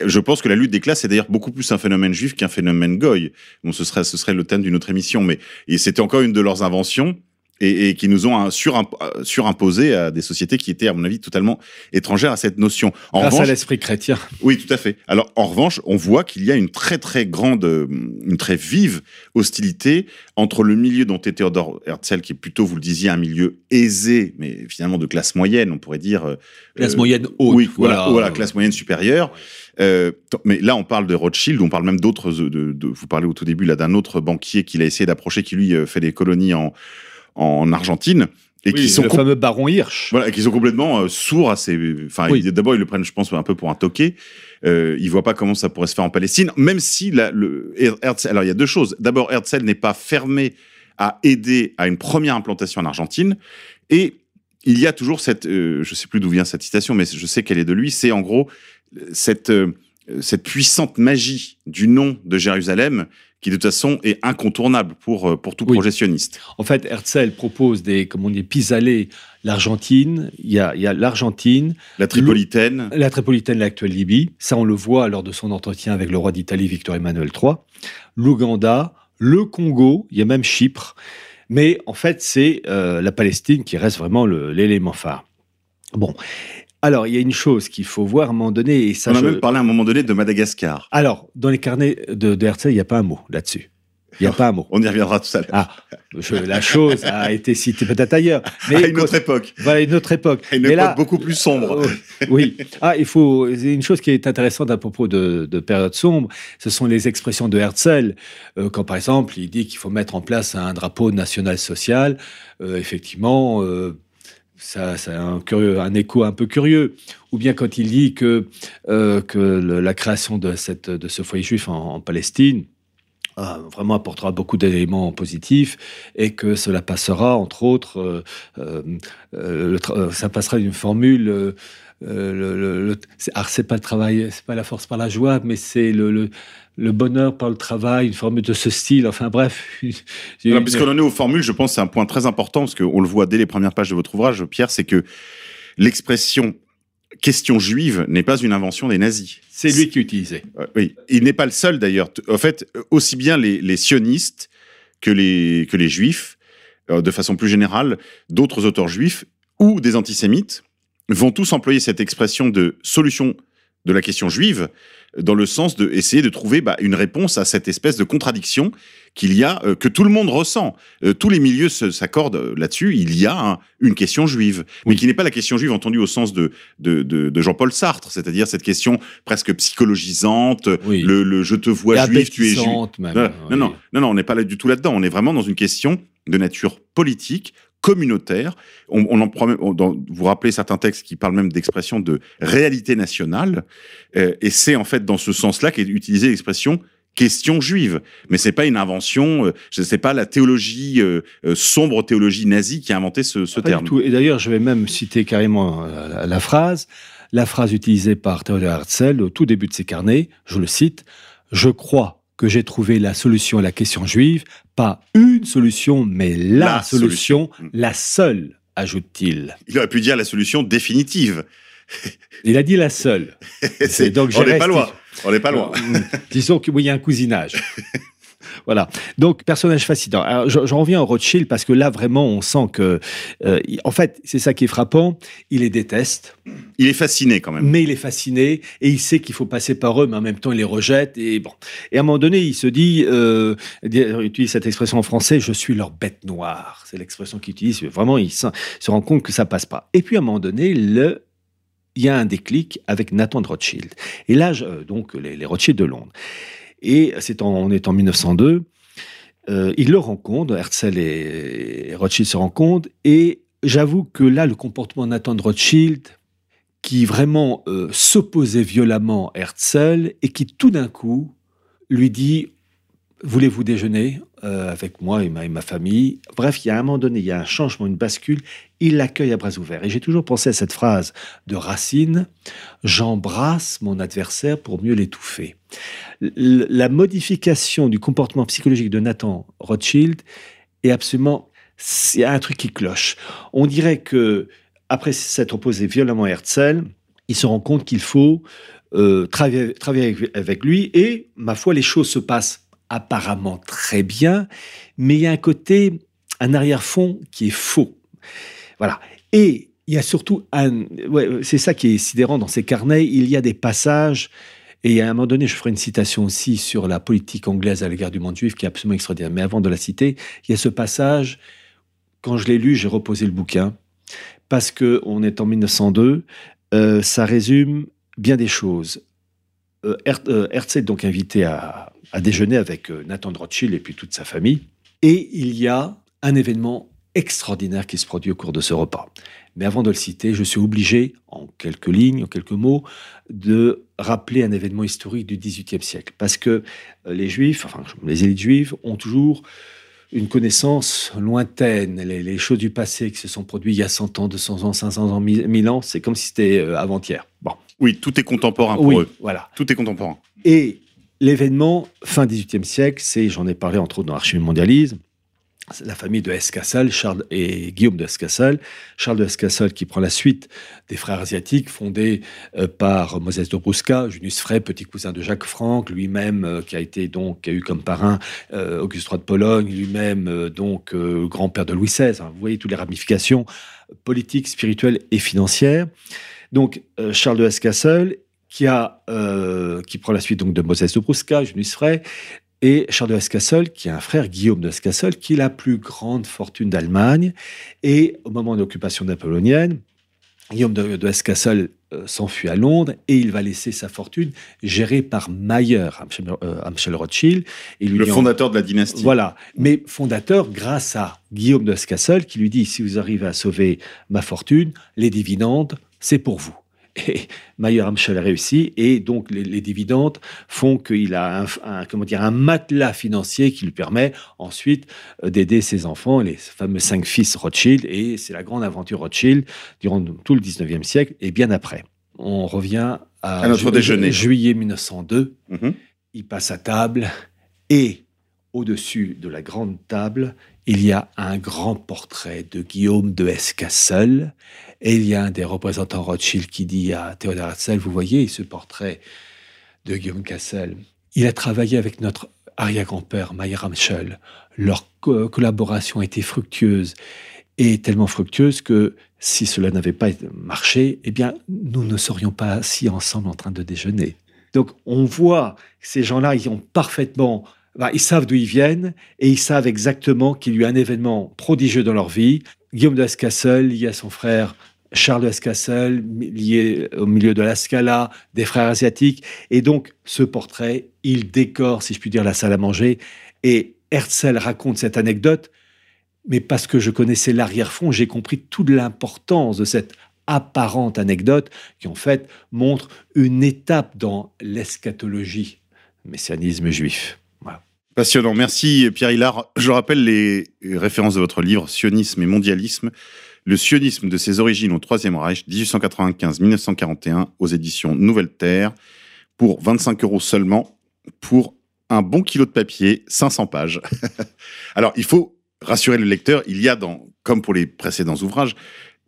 Je pense que la lutte des classes est d'ailleurs beaucoup plus un phénomène juif qu'un phénomène goy. Bon, ce serait ce serait le thème d'une autre émission, mais c'était encore une de leurs inventions. Et, et qui nous ont surimp- euh, surimposé à des sociétés qui étaient, à mon avis, totalement étrangères à cette notion. En Grâce à revanche, l'esprit chrétien. oui, tout à fait. Alors, en revanche, on voit qu'il y a une très très grande, euh, une très vive hostilité entre le milieu dont est Theodor Herzl, qui est plutôt, vous le disiez, un milieu aisé, mais finalement de classe moyenne, on pourrait dire. euh, Classe euh, moyenne haute. Oui, voilà, voilà. voilà, classe moyenne supérieure. Euh, mais là, on parle de Rothschild, on parle même d'autres. De, de- vous parlez au tout début là d'un autre banquier qu'il a essayé d'approcher, qui lui euh, fait des colonies en, en Argentine et Oui, qui sont le fameux baron Hirsch. voilà, qui sont complètement euh, sourds à ces. Enfin, Oui. d'abord ils le prennent, je pense, un peu pour un toqué. Euh, ils voient pas comment ça pourrait se faire en Palestine, même si la, le Her- Herzl. Alors il y a deux choses. D'abord, Herzl n'est pas fermé à aider à une première implantation en Argentine, et il y a toujours cette. euh, je sais plus d'où vient cette citation, mais je sais qu'elle est de lui. C'est en gros cette euh, cette puissante magie du nom de Jérusalem qui de toute façon est incontournable pour euh, pour tout Oui. projet sioniste. En fait, Herzl propose des, comme on dit, pis-aller l'Argentine. Il y a, l'Argentine, La Tripolitaine. la Tripolitaine, l'actuelle Libye. Ça, on le voit lors de son entretien avec le roi d'Italie, Victor Emmanuel III. L'Ouganda, le Congo, il y a même Chypre. Mais en fait, c'est euh, la Palestine qui reste vraiment l'élément phare. Bon. Alors, il y a une chose qu'il faut voir à un moment donné, et ça, On a je- même parlé à un moment donné de Madagascar. Alors, dans les carnets de, de Herzl, il n'y a pas un mot là-dessus. Il n'y a pas un mot. On y reviendra tout à l'heure. Ah, je- la chose a été citée peut-être ailleurs. Mais à une autre époque. Voilà, une autre époque. À une Mais époque là, beaucoup plus sombre. euh, oui. Ah, il faut. Une chose qui est intéressante à propos de, de période sombre. Ce sont les expressions de Herzl. Euh, quand, par exemple, il dit qu'il faut mettre en place un drapeau national social. euh, effectivement. Euh, ça, ça a un, curieux, un écho un peu curieux. Ou bien quand il dit que, euh, que la création de, cette, de ce foyer juif en, Palestine ah, vraiment apportera beaucoup d'éléments positifs et que cela passera, entre autres, euh, euh, euh, euh, ça passera d'une formule. Euh, le, le, le- c'est, alors c'est pas le travail, c'est pas la force par la joie, mais c'est le, bonheur par le travail, une formule de ce style. Enfin bref. Alors, Puisqu'on en est aux formules, je pense que c'est un point très important, parce qu'on le voit dès les premières pages de votre ouvrage, Pierre, c'est que l'expression question juive n'est pas une invention des nazis. c'est lui qui utilisait. Euh, oui, il n'est pas le seul d'ailleurs. En fait, aussi bien les, les sionistes que les, que les juifs, euh, de façon plus générale, d'autres auteurs juifs ou des antisémites vont tous employer cette expression de solution de la question juive dans le sens de essayer de trouver bah, une réponse à cette espèce de contradiction qu'il y a, euh, que tout le monde ressent. Euh, tous les milieux s'accordent euh, là-dessus. Il y a un- une question juive, mais qui n'est pas la question juive entendue au sens de, de, de, de Jean-Paul Sartre, c'est-à-dire cette question presque psychologisante, Oui. le, le je te vois juif, tu es juif. même. Non, Oui. non, non, non, non, on n'est pas là du tout là-dedans. On est vraiment dans une question de nature politique, communautaire. On, on en prend même- on- dans- vous rappelez certains textes qui parlent même d'expression de réalité nationale. Euh, et c'est en fait dans ce sens-là qu'est utilisée l'expression question juive. Mais c'est pas une invention, euh, je sais pas la théologie, euh, euh, sombre théologie nazie qui a inventé ce, ce Pas terme. du tout. Et d'ailleurs, je vais même citer carrément la, la phrase, la phrase utilisée par Theodor Herzl au tout début de ses carnets. Je le cite Je crois que j'ai trouvé la solution à la question juive, pas une solution, mais la, La solution, solution. la seule, ajoute-t-il. Il aurait pu dire la solution définitive. Il a dit la seule. Donc, on n'est pas loin. On n'est pas loin. Euh, Disons qu'il y a un cousinage. Voilà. Donc, personnage fascinant. Alors, j'en reviens au Rothschild parce que là, vraiment, on sent que. euh, en fait, c'est ça qui est frappant. Il les déteste. Il est fasciné quand même. mais il est fasciné et il sait qu'il faut passer par eux, mais en même temps il les rejette et bon. Et à un moment donné, il se dit, euh, il utilise cette expression en français, je suis leur bête noire. C'est l'expression qu'il utilise. Vraiment, il se, rend compte que ça passe pas. Et puis à un moment donné, le, il y a un déclic avec Nathan de Rothschild. Et là, je- euh, donc les, les Rothschild de Londres. Et c'est en, on est en 1902. Euh, il le rencontre, Herzl et, et Rothschild se rencontrent, et j'avoue que là, le comportement de Nathan de Rothschild, qui vraiment euh, s'opposait violemment à Herzl et qui tout d'un coup lui dit Voulez-vous déjeuner euh, avec moi et ma, et ma famille? Bref, il y a un moment donné, il y a un changement, une bascule. Il l'accueille à bras ouverts. Et j'ai toujours pensé à cette phrase de Racine J'embrasse mon adversaire pour mieux l'étouffer. La modification du comportement psychologique de Nathan Rothschild est absolument. Il y a un truc qui cloche. On dirait que après s'être opposé violemment à Herzl, il se rend compte qu'il faut euh, travailler, avec, lui et, ma foi, les choses se passent apparemment très bien, mais il y a un côté un arrière-fond qui est faux. Voilà. Et il y a surtout un. C'est ça qui est sidérant dans ces carnets. Il y a des passages. Et à un moment donné, je ferai une citation aussi sur la politique anglaise à l'égard du monde juif qui est absolument extraordinaire. Mais avant de la citer, il y a ce passage. Quand je l'ai lu, j'ai reposé le bouquin parce que on est en 1902. Euh, ça résume bien des choses. Euh, euh, Herzl est donc invité à, déjeuner avec euh, Nathan Rothschild et puis toute sa famille. Et il y a un événement extraordinaire qui se produit au cours de ce repas. Mais avant de le citer, je suis obligé, en quelques lignes, en quelques mots, de rappeler un événement historique du XVIIIe siècle. Parce que euh, les Juifs, enfin les élites juives, ont toujours une connaissance lointaine. Les, les choses du passé qui se sont produites il y a 100 ans, 200 ans, 500 ans, 1000 ans, c'est comme si c'était euh, avant-hier. Bon, Oui, tout est contemporain pour oui, eux. voilà. Tout est contemporain. Et l'événement fin XVIIIe siècle, c'est, j'en ai parlé entre autres dans l'Archive mondialisme, la famille de Hesse-Cassel, Charles et Guillaume de Hesse-Cassel. Charles de Hesse-Cassel qui prend la suite des frères asiatiques fondés euh, par Moses de Brusca, Junius Frey, petit cousin de Jacques Franck, lui-même euh, qui a été donc qui a eu comme parrain euh, Auguste III de Pologne, lui-même donc grand-père de Louis XVI. Vous voyez toutes les ramifications politiques, spirituelles et financières. Donc Charles de Hesse-Cassel qui a qui prend la suite donc de Moses de Brusca, Junius Frey et Charles de Hesse-Cassel, qui a un frère, Guillaume de Hesse-Cassel, qui est la plus grande fortune d'Allemagne. Et au moment de l'occupation napoléonienne, Guillaume de, de Hesse-Cassel euh, s'enfuit à Londres et il va laisser sa fortune gérée par Mayer, Amschel, euh, Rothschild. Et lui Le dit fondateur de la dynastie. voilà, mais fondateur grâce à Guillaume de Hesse-Cassel qui lui dit si vous arrivez à sauver ma fortune, les dividendes, c'est pour vous. Et Mayer Amschel a réussi et donc les, les dividendes font qu'il a un, un- comment dire un matelas financier qui lui permet ensuite euh, d'aider ses enfants, les fameux cinq fils Rothschild et c'est la grande aventure Rothschild durant tout le 19e siècle et bien après. On revient à, À notre ju- déjeuner. juillet 1902 Mhm. il passe à table et au-dessus de la grande table, il y a un grand portrait de Guillaume de Hesse-Cassel et il y a un des représentants Rothschild qui dit à Théodore Herzl, vous voyez ce portrait de Guillaume Cassel, il a travaillé avec notre arrière-grand-père Mayer Amschel. Leur co- collaboration a été fructueuse et tellement fructueuse que si cela n'avait pas marché, eh bien, nous ne serions pas assis ensemble en train de déjeuner. Donc, on voit que ces gens-là, ils ont parfaitement, bah, ils savent d'où ils viennent et ils savent exactement qu'il y a eu un événement prodigieux dans leur vie. Guillaume de Hesse-Cassel, lié à son frère Charles de Hesse-Cassel, lié au milieu de la Scala, des frères asiatiques. Et donc, ce portrait, il décore, si je puis dire, la salle à manger. Et Herzl raconte cette anecdote, mais parce que je connaissais l'arrière-fond, j'ai compris toute l'importance de cette apparente anecdote qui, en fait, montre une étape dans l'eschatologie, messianisme juif. Passionnant. Merci Pierre Hillard. Je rappelle les références de votre livre Sionisme et mondialisme. Le sionisme de ses origines au Troisième Reich, 1895-1941, aux éditions Nouvelle Terre, pour 25 euros seulement, pour un bon kilo de papier, 500 pages. Alors, il faut rassurer le lecteur, il y a dans, comme pour les précédents ouvrages,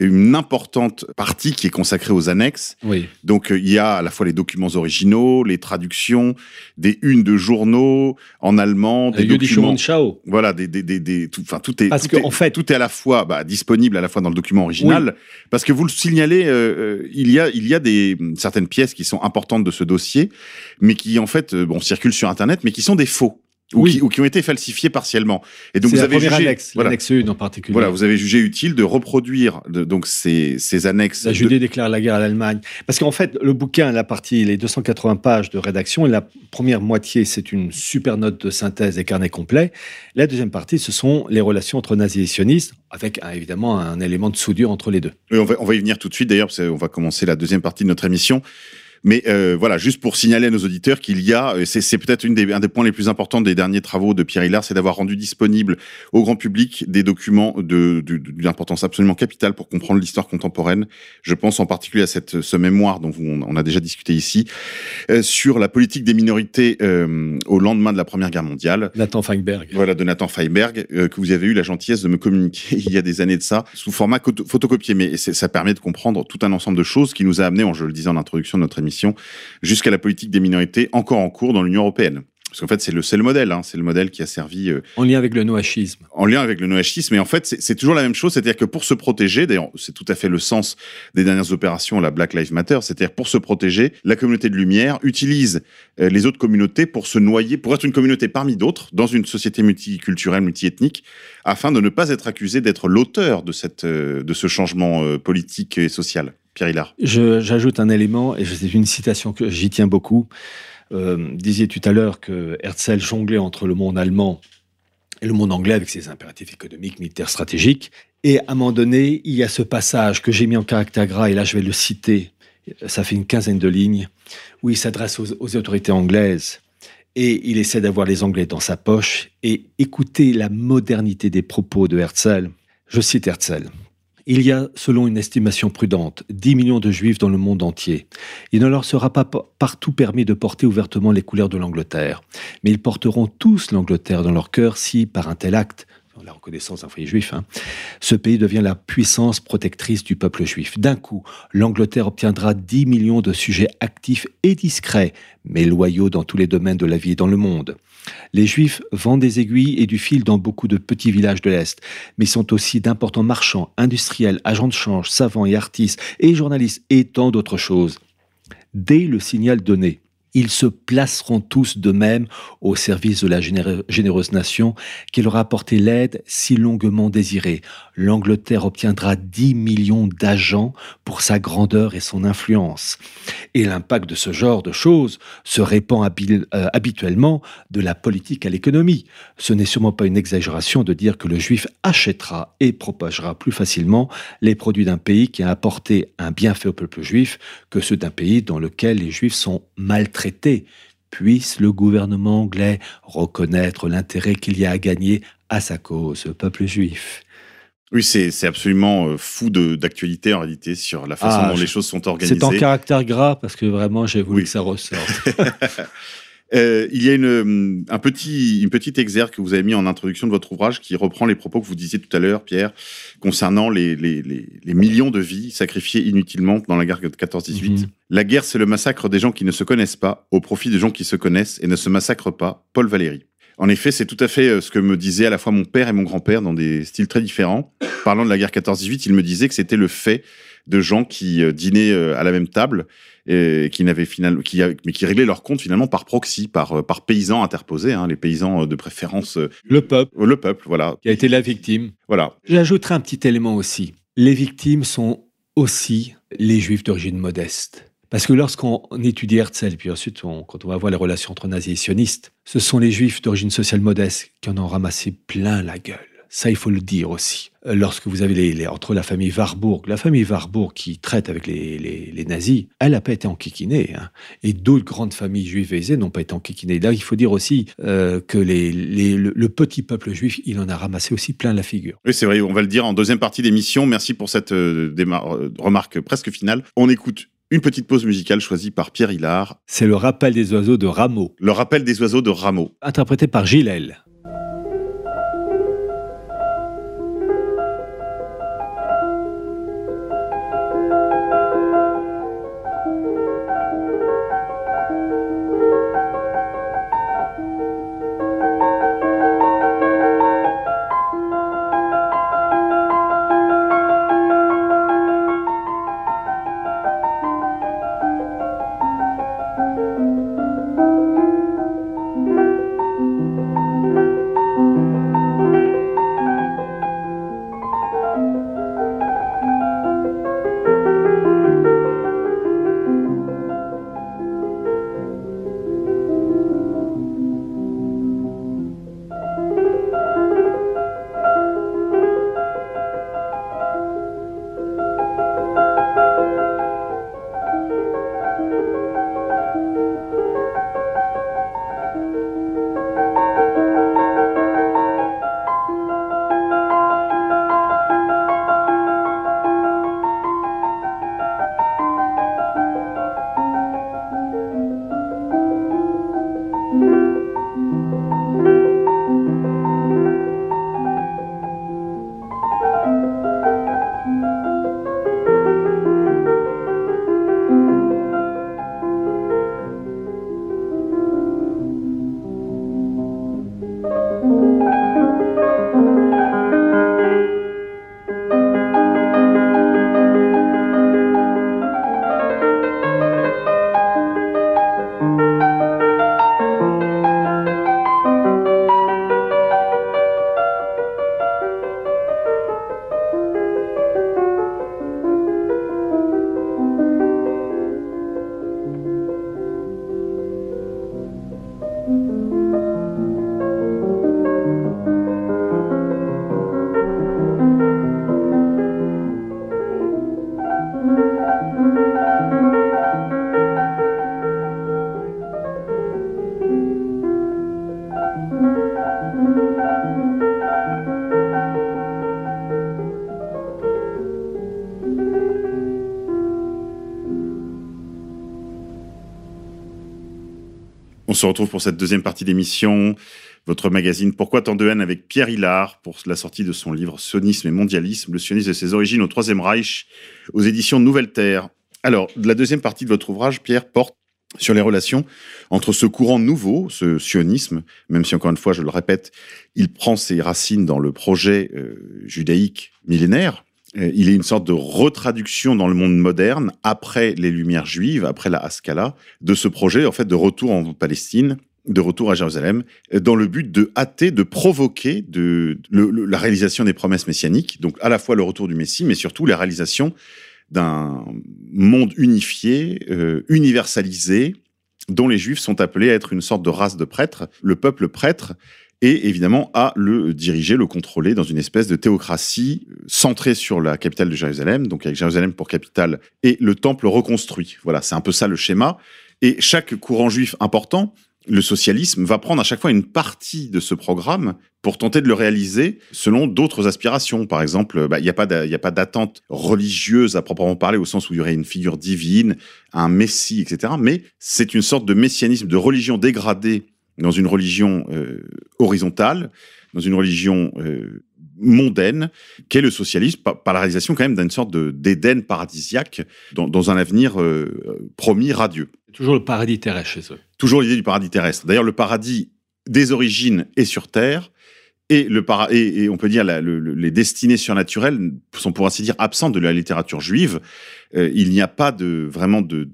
une importante partie qui est consacrée aux annexes. Oui. Donc, euh, il y a à la fois les documents originaux, les traductions, des unes de journaux en allemand, des documents. Schau. Voilà, des, des, des, des- tout, enfin, tout est, Parce tout que, est- en fait- tout est à la fois bah, disponible à la fois dans le document original, parce que vous le signalez, euh, euh, il y a, il y a des certaines pièces qui sont importantes de ce dossier, mais qui en fait, bon, circulent sur Internet, mais qui sont des faux. Ou, Oui. qui, ou qui ont été falsifiés partiellement. Et donc vous la avez jugé, annexe, voilà, l'annexe 1 en particulier. voilà, vous avez jugé utile de reproduire de, donc ces, ces annexes. La de- Judée déclare la guerre à l'Allemagne. Parce qu'en fait, le bouquin, la partie, les 280 pages de rédaction, et la première moitié, c'est une super note de synthèse des carnets complets. La deuxième partie, ce sont les relations entre nazis et sionistes, avec un- évidemment un élément de soudure entre les deux. On, va, on va y venir tout de suite d'ailleurs, parce qu'on va commencer la deuxième partie de notre émission. Mais euh, voilà, juste pour signaler à nos auditeurs qu'il y a, euh, c'est peut-être un des points les plus importants des derniers travaux de Pierre Hillard, c'est d'avoir rendu disponible au grand public des documents de- de- d'une importance absolument capitale pour comprendre l'histoire contemporaine. Je pense en particulier à cette, ce mémoire dont on, on a déjà discuté ici, euh, sur la politique des minorités euh, au lendemain de la Première Guerre mondiale. Nathan Feinberg. Voilà, de Nathan Feinberg, euh, que vous avez eu la gentillesse de me communiquer il y a des années de ça, sous format photocopié. Mais ça permet de comprendre tout un ensemble de choses qui nous a amené, je le disais en introduction de notre émission, jusqu'à la politique des minorités encore en cours dans l'Union européenne. Parce qu'en fait, c'est le, le modèle, hein, c'est le modèle qui a servi euh, En lien avec le noachisme. en lien avec le noachisme. Et en fait, c'est toujours la même chose, c'est-à-dire que pour se protéger, d'ailleurs, c'est tout à fait le sens des dernières opérations, la Black Lives Matter, c'est-à-dire pour se protéger, la communauté de lumière utilise euh, les autres communautés pour se noyer, pour être une communauté parmi d'autres dans une société multiculturelle, multiethnique, afin de ne pas être accusé d'être l'auteur de cette, euh, de ce changement politique et social. Pierre Hillard. J'ajoute un élément, et c'est une citation que j'y tiens beaucoup. Euh, disiez tout à l'heure que Herzl jonglait entre le monde allemand et le monde anglais avec ses impératifs économiques, militaires, stratégiques. Et à un moment donné, il y a ce passage que j'ai mis en caractère gras, et là je vais le citer, ça fait une quinzaine de lignes, où il s'adresse aux, autorités anglaises et il essaie d'avoir les Anglais dans sa poche. Et écoutez la modernité des propos de Herzl. Je cite Herzl. Il y a, selon une estimation prudente, 10 millions de juifs dans le monde entier. Il ne leur sera pas pa- partout permis de porter ouvertement les couleurs de l'Angleterre, mais ils porteront tous l'Angleterre dans leur cœur si, par un tel acte, la reconnaissance d'un foyer juif, hein, ce pays devient la puissance protectrice du peuple juif. D'un coup, l'Angleterre obtiendra 10 millions de sujets actifs et discrets, mais loyaux dans tous les domaines de la vie et dans le monde. Les Juifs vendent des aiguilles et du fil dans beaucoup de petits villages de l'Est, mais sont aussi d'importants marchands, industriels, agents de change, savants et artistes, et journalistes, et tant d'autres choses. Dès le signal donné, ils se placeront tous de même au service de la généreuse nation qui leur a apporté l'aide si longuement désirée. L'Angleterre obtiendra 10 millions d'agents pour sa grandeur et son influence. Et l'impact de ce genre de choses se répand euh, habituellement de la politique à l'économie. Ce n'est sûrement pas une exagération de dire que le juif achètera et propagera plus facilement les produits d'un pays qui a apporté un bienfait au peuple juif que ceux d'un pays dans lequel les juifs sont maltraités. Puisse le gouvernement anglais reconnaître l'intérêt qu'il y a à gagner à sa cause, le peuple juif. Oui, c'est absolument euh, fou d'actualité en réalité sur la façon Ah, dont je- les choses sont organisées. C'est en caractère gras parce que vraiment j'ai voulu Oui. que ça ressorte. Euh, il y a une, hum, un petit, une petite exergue que vous avez mis en introduction de votre ouvrage qui reprend les propos que vous disiez tout à l'heure, Pierre, concernant les, les, les, les millions de vies sacrifiées inutilement dans la guerre de 14-18. Mhm. La guerre, c'est le massacre des gens qui ne se connaissent pas au profit des gens qui se connaissent et ne se massacrent pas. Paul Valéry. En effet, c'est tout à fait euh, ce que me disaient à la fois mon père et mon grand-père dans des styles très différents. Parlant de la guerre 14-18, ils me disaient que c'était le fait de gens qui euh, dînaient euh, à la même table et qui n'avaient mais qui réglaient leur compte finalement par proxy, par, euh, par paysans interposés, hein, les paysans euh, de préférence, euh, le peuple le peuple, voilà, qui a été la victime. voilà. J'ajouterai un petit élément aussi. Les victimes sont aussi les juifs d'origine modeste. Parce que lorsqu'on étudie Herzl, puis ensuite on- quand on va voir les relations entre nazis et sionistes, ce sont les juifs d'origine sociale modeste qui en ont ramassé plein la gueule. Ça, il faut le dire aussi. Euh, Lorsque vous avez les, les- entre la famille Warburg, la famille Warburg qui traite avec les, les- les nazis, elle n'a pas été enquiquinée. hein. Et d'autres grandes familles juives aisées n'ont pas été enquiquinées. Là, il faut dire aussi euh, que le, le petit peuple juif, il en a ramassé aussi plein la figure. Oui, c'est vrai, on va le dire en deuxième partie d'émission. Merci pour cette euh, remarque presque finale. On écoute une petite pause musicale choisie par Pierre Hillard, C'est le rappel des oiseaux de Rameau, le rappel des oiseaux de Rameau. interprété par Gilles. Se retrouve pour cette deuxième partie d'émission, votre magazine Pourquoi tant de haine avec Pierre Hillard pour la sortie de son livre Sionisme et mondialisme, le sionisme et ses origines au Troisième Reich aux éditions Nouvelle Terre. Alors, la deuxième partie de votre ouvrage, Pierre, porte sur les relations entre ce courant nouveau, ce sionisme, même si encore une fois, je le répète, il prend ses racines dans le projet euh, judaïque millénaire. Euh, il est une sorte de retraduction dans le monde moderne, après les Lumières juives, après la Haskalah, de ce projet, en fait, de retour en Palestine, de retour à Jérusalem, dans le but de hâter, de provoquer de, la réalisation des promesses messianiques, donc à la fois le retour du Messie, mais surtout la réalisation d'un monde unifié, euh, universalisé, dont les Juifs sont appelés à être une sorte de race de prêtres, le peuple prêtre, et évidemment à le diriger, le contrôler dans une espèce de théocratie centrée sur la capitale de Jérusalem, donc avec Jérusalem pour capitale et le temple reconstruit. Voilà, c'est un peu ça le schéma. Et chaque courant juif important le socialisme va prendre à chaque fois une partie de ce programme pour tenter de le réaliser selon d'autres aspirations. Par exemple, bah, il n'y a pas d'attente religieuse à proprement parler au sens où il y aurait une figure divine, un messie, etc. Mais c'est une sorte de messianisme, de religion dégradée dans une religion euh, horizontale, dans une religion euh, mondaine, qu'est le socialisme, par, la réalisation quand même d'une sorte d'Éden paradisiaque dans, un avenir euh, promis radieux. Toujours le paradis terrestre chez eux. Toujours l'idée du paradis terrestre. D'ailleurs, le paradis des origines est sur Terre, et, le et, on peut dire les destinées surnaturelles sont pour ainsi dire absentes de la littérature juive. Euh, il n'y a pas de vraiment de,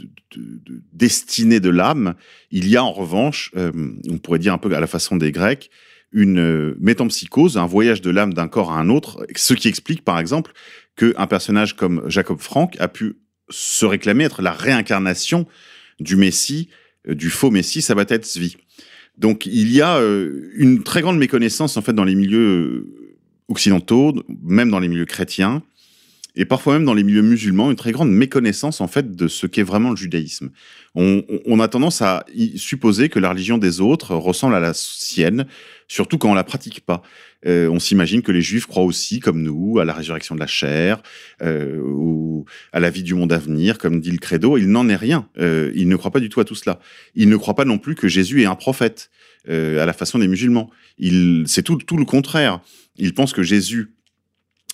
destinée de l'âme. Il y a en revanche, euh, on pourrait dire un peu à la façon des Grecs, une euh, métampsychose, un voyage de l'âme d'un corps à un autre, ce qui explique par exemple qu'un personnage comme Jacob Frank a pu se réclamer être la réincarnation du Messie, euh, du faux Messie Sabbatet Zvi. Donc il y a euh, une très grande méconnaissance en fait dans les milieux occidentaux, même dans les milieux chrétiens, et parfois même dans les milieux musulmans, une très grande méconnaissance en fait de ce qu'est vraiment le judaïsme. On, a tendance à supposer que la religion des autres ressemble à la sienne, surtout quand on la pratique pas. Euh, on s'imagine que les juifs croient aussi, comme nous, à la résurrection de la chair euh, ou à la vie du monde à venir, comme dit le credo. Il n'en est rien. Euh, ils ne croient pas du tout à tout cela. Ils ne croient pas non plus que Jésus est un prophète à la façon des musulmans. C'est tout, tout le contraire. Ils pensent que Jésus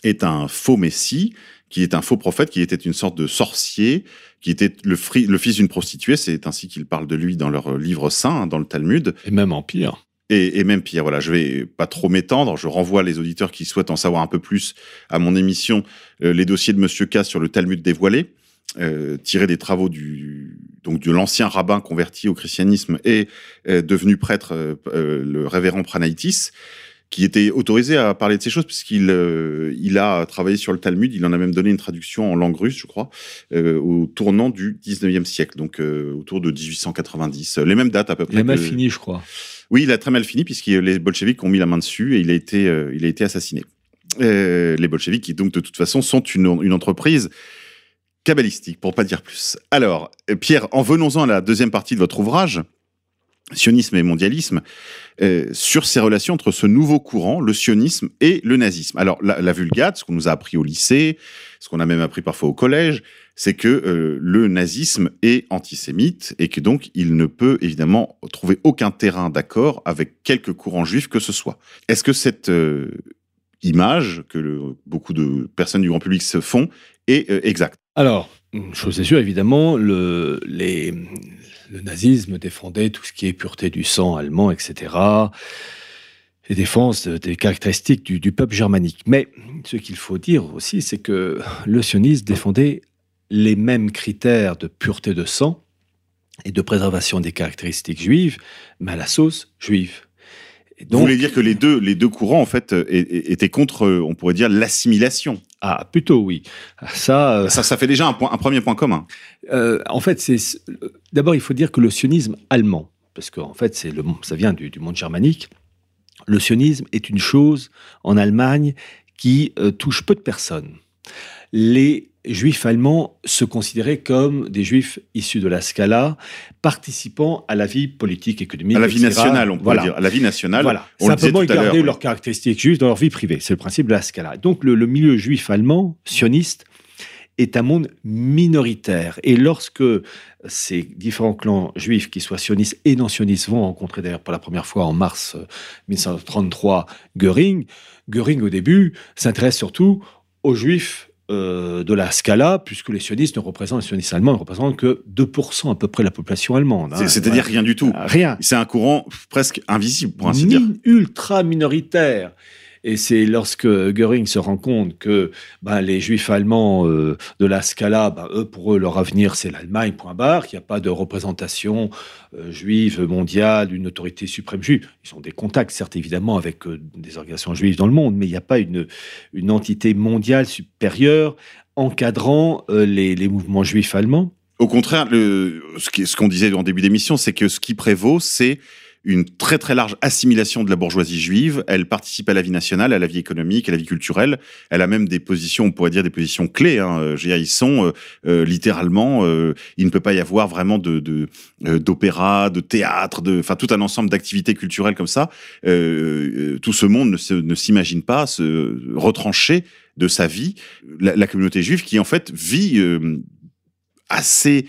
est un faux messie, qui est un faux prophète, qui était une sorte de sorcier, qui était le, le fils d'une prostituée. C'est ainsi qu'ils parlent de lui dans leur livre saint, hein, dans le Talmud. Et même en pire. Et, même pire, voilà, je vais pas trop m'étendre. Je renvoie les auditeurs qui souhaitent en savoir un peu plus à mon émission euh, Les dossiers de Monsieur K sur le Talmud dévoilé, euh, tiré des travaux du donc de l'ancien rabbin converti au christianisme et euh, devenu prêtre, le révérend Pranaitis, qui était autorisé à parler de ces choses puisqu'il il a travaillé sur le Talmud. Il en a même donné une traduction en langue russe, je crois, au tournant du 19e siècle, donc autour de 1890. Les mêmes dates à peu près. Il a mal fini, je crois. Oui, il a très mal fini puisque les bolcheviks ont mis la main dessus et il a été, euh, il a été assassiné. Euh, les bolcheviks, qui donc de toute façon sont une, entreprise kabbalistique, pour pas dire plus. Alors, euh, Pierre, en venons-en à la deuxième partie de votre ouvrage, sionisme et mondialisme, sur ces relations entre ce nouveau courant, le sionisme et le nazisme. Alors, la, la Vulgate, ce qu'on nous a appris au lycée, ce qu'on a même appris parfois au collège, c'est que euh, le nazisme est antisémite et que donc il ne peut évidemment trouver aucun terrain d'accord avec quelque courant juif que ce soit. Est-ce que cette euh, image que beaucoup de personnes du grand public se font est exacte? Alors, une chose est sûre, évidemment, le, les, le nazisme défendait tout ce qui est pureté du sang allemand, etc. Et défense des caractéristiques du, peuple germanique. Mais ce qu'il faut dire aussi, c'est que le sionisme défendait les mêmes critères de pureté de sang et de préservation des caractéristiques juives, mais à la sauce juive. Vous voulez dire que les deux, les deux courants, en fait, étaient contre, on pourrait dire, l'assimilation? Ah, plutôt oui. Ça, euh, ça, ça fait déjà un, point, un premier point commun. Euh, en fait, c'est d'abord, il faut dire que le sionisme allemand, parce qu'en en fait, c'est le, ça vient du, monde germanique, le sionisme est une chose en Allemagne qui euh, touche peu de personnes. Les juifs allemands se considéraient comme des juifs issus de la Scala, participant à la vie politique, économique, à la vie nationale, on peut dire, à la vie nationale. Voilà. Simplement, ils gardaient leurs caractéristiques juives dans leur vie privée. C'est le principe de la Scala. Donc, le, milieu juif allemand, sioniste, est un monde minoritaire. Et lorsque ces différents clans juifs, qui soient sionistes et non sionistes, vont rencontrer d'ailleurs pour la première fois en mars 1933 Göring, Göring au début s'intéresse surtout aux juifs euh, de la Scala, puisque les sionistes ne représentent, les sionistes allemands ne représentent que 2% à peu près de la population allemande. hein. C'est-à-dire rien du tout. Rien. C'est un courant presque invisible, pour ainsi dire. ultra minoritaire. Et c'est lorsque Göring se rend compte que ben, les juifs allemands euh, de la Scala, ben, eux, pour eux, leur avenir, c'est l'Allemagne, point barre, qu'il n'y a pas de représentation euh, juive mondiale, d'une autorité suprême juive. Ils ont des contacts, certes, évidemment, avec euh, des organisations juives dans le monde, mais il n'y a pas une, une entité mondiale supérieure encadrant les, mouvements juifs allemands. Au contraire, ce qu'on disait en début d'émission, c'est que ce qui prévaut, c'est une très très large assimilation de la bourgeoisie juive. Elle participe à la vie nationale, à la vie économique, à la vie culturelle. Elle a même des positions, on pourrait dire des positions clés. Hein. Euh, ils sont euh, euh, littéralement, euh, il ne peut pas y avoir vraiment de euh, d'opéra, de théâtre, de, enfin tout un ensemble d'activités culturelles comme ça. Euh, tout ce monde ne, s'imagine pas se retrancher de sa vie. La, la communauté juive qui en fait vit assez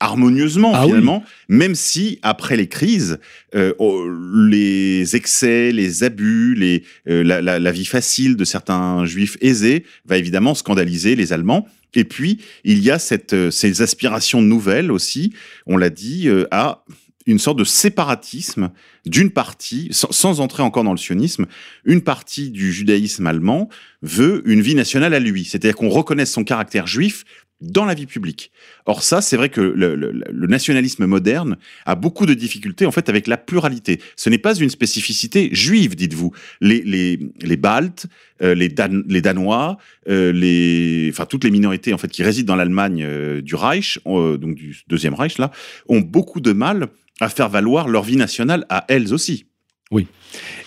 harmonieusement Ah oui. finalement, même si après les crises, euh, oh, les excès, les abus, les, euh, la, la- la vie facile de certains juifs aisés va évidemment scandaliser les Allemands. Et puis il y a cette, euh, ces aspirations nouvelles aussi, on l'a dit, euh, à une sorte de séparatisme d'une partie, sans, sans entrer encore dans le sionisme, une partie du judaïsme allemand veut une vie nationale à lui, c'est-à-dire qu'on reconnaisse son caractère juif dans la vie publique. Or ça, c'est vrai que le, nationalisme moderne a beaucoup de difficultés en fait avec la pluralité. Ce n'est pas une spécificité juive, dites-vous. Les, les, les Baltes, euh, les, les Danois, euh, les, enfin toutes les minorités en fait qui résident dans l'Allemagne euh, du Reich, donc du deuxième Reich là, ont beaucoup de mal à faire valoir leur vie nationale à elles aussi.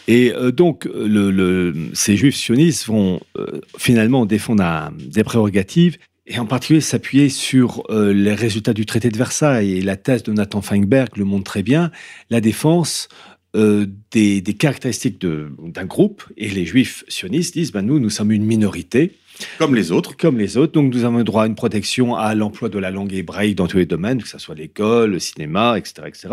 Et euh, donc, le, ces juifs sionistes vont finalement défendre des prérogatives et en particulier s'appuyer sur euh, les résultats du traité de Versailles. Et la thèse de Nathan Feinberg le montre très bien, la défense euh, des, des caractéristiques de- d'un groupe. Et les juifs sionistes disent, ben, nous, nous sommes une minorité Comme les autres. comme les autres. Donc, nous avons le droit à une protection à l'emploi de la langue hébraïque dans tous les domaines, que ce soit l'école, le cinéma, etc., etc.